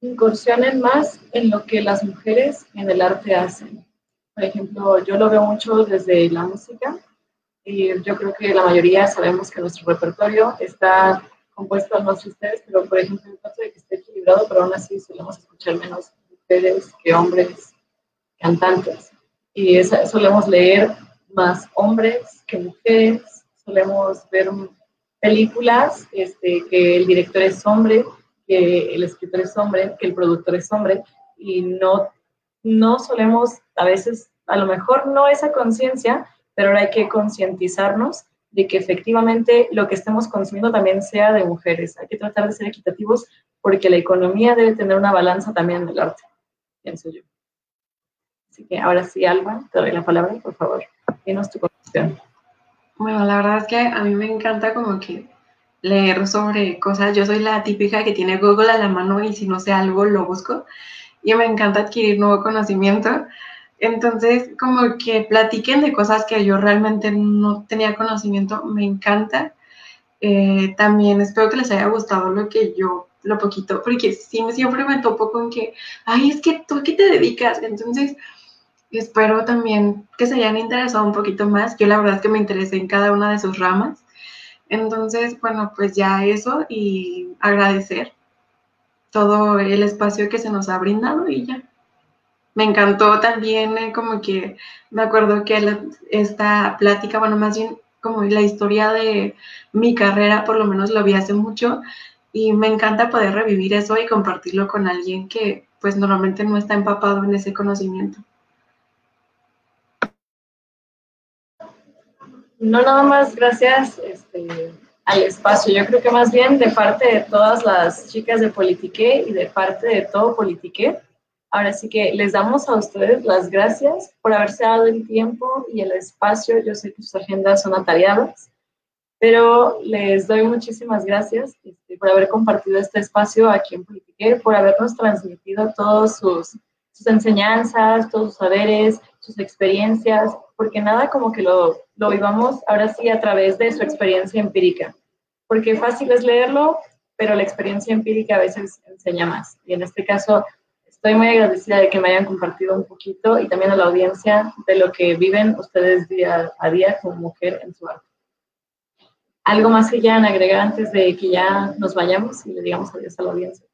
incursionen más en lo que las mujeres en el arte hacen. Por ejemplo, yo lo veo mucho desde la música y yo creo que la mayoría sabemos que nuestro repertorio está compuesto, no sé ustedes, pero por ejemplo, el caso de que esté equilibrado, pero aún así solemos escuchar menos mujeres que hombres cantantes. Y solemos leer más hombres que mujeres, solemos ver películas, este, que el director es hombre, que el escritor es hombre, que el productor es hombre, y no, no solemos, a veces, a lo mejor no esa conciencia, pero ahora hay que concientizarnos de que efectivamente lo que estemos consumiendo también sea de mujeres. Hay que tratar de ser equitativos porque la economía debe tener una balanza también en el arte, pienso yo. Así que ahora sí, Alba, te doy la palabra, por favor. Dinos tu conclusión. Bueno, la verdad es que a mí me encanta como que leer sobre cosas. Yo soy la típica que tiene Google a la mano y si no sé algo lo busco. Y me encanta adquirir nuevo conocimiento. Entonces, como que platiquen de cosas que yo realmente no tenía conocimiento, me encanta. Eh, también espero que les haya gustado lo que yo, lo poquito, porque sí, siempre me topo con que, ay, es que tú a qué te dedicas. Entonces, espero también que se hayan interesado un poquito más. Yo la verdad es que me interesé en cada una de sus ramas. Entonces, bueno, pues ya eso y agradecer todo el espacio que se nos ha brindado y ya. Me encantó también eh, como que me acuerdo que esta plática, bueno, más bien como la historia de mi carrera, por lo menos lo vi hace mucho y me encanta poder revivir eso y compartirlo con alguien que pues normalmente no está empapado en ese conocimiento. No nada más gracias este, al espacio, yo creo que más bien de parte de todas las chicas de Politique y de parte de todo Politique. Ahora sí que les damos a ustedes las gracias por haberse dado el tiempo y el espacio. Yo sé que sus agendas son atareadas, pero les doy muchísimas gracias este, por haber compartido este espacio aquí en Politique, por habernos transmitido todos sus, sus enseñanzas, todos sus saberes, sus experiencias, porque nada como que lo, lo vivamos ahora sí a través de su experiencia empírica, porque fácil es leerlo, pero la experiencia empírica a veces enseña más. Y en este caso, estoy muy agradecida de que me hayan compartido un poquito y también a la audiencia de lo que viven ustedes día a día como mujer en su arte. ¿Algo más que quieran agregar antes de que ya nos vayamos y le digamos adiós a la audiencia?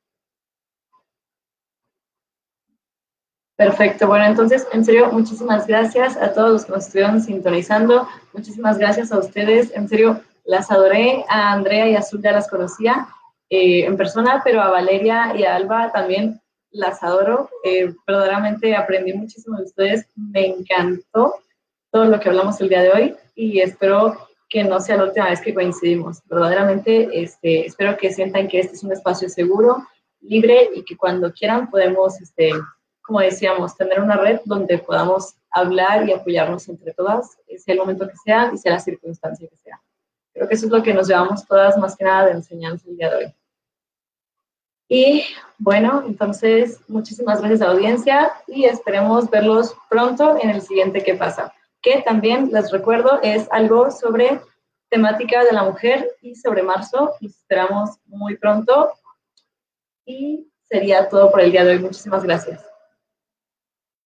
Perfecto, bueno, entonces, en serio, muchísimas gracias a todos los que nos estuvieron sintonizando, muchísimas gracias a ustedes, en serio, las adoré, a Andrea y a Azul ya las conocía eh, en persona, pero a Valeria y a Alba también las adoro, eh, verdaderamente aprendí muchísimo de ustedes, me encantó todo lo que hablamos el día de hoy y espero que no sea la última vez que coincidimos, verdaderamente este, espero que sientan que este es un espacio seguro, libre y que cuando quieran podemos... Este, como decíamos, tener una red donde podamos hablar y apoyarnos entre todas, sea el momento que sea y sea la circunstancia que sea. Creo que eso es lo que nos llevamos todas más que nada de enseñanza el día de hoy. Y bueno, entonces muchísimas gracias a la audiencia y esperemos verlos pronto en el siguiente ¿Qué pasa? Que también les recuerdo es algo sobre temática de la mujer y sobre marzo. Y esperamos muy pronto. Y sería todo por el día de hoy. Muchísimas gracias.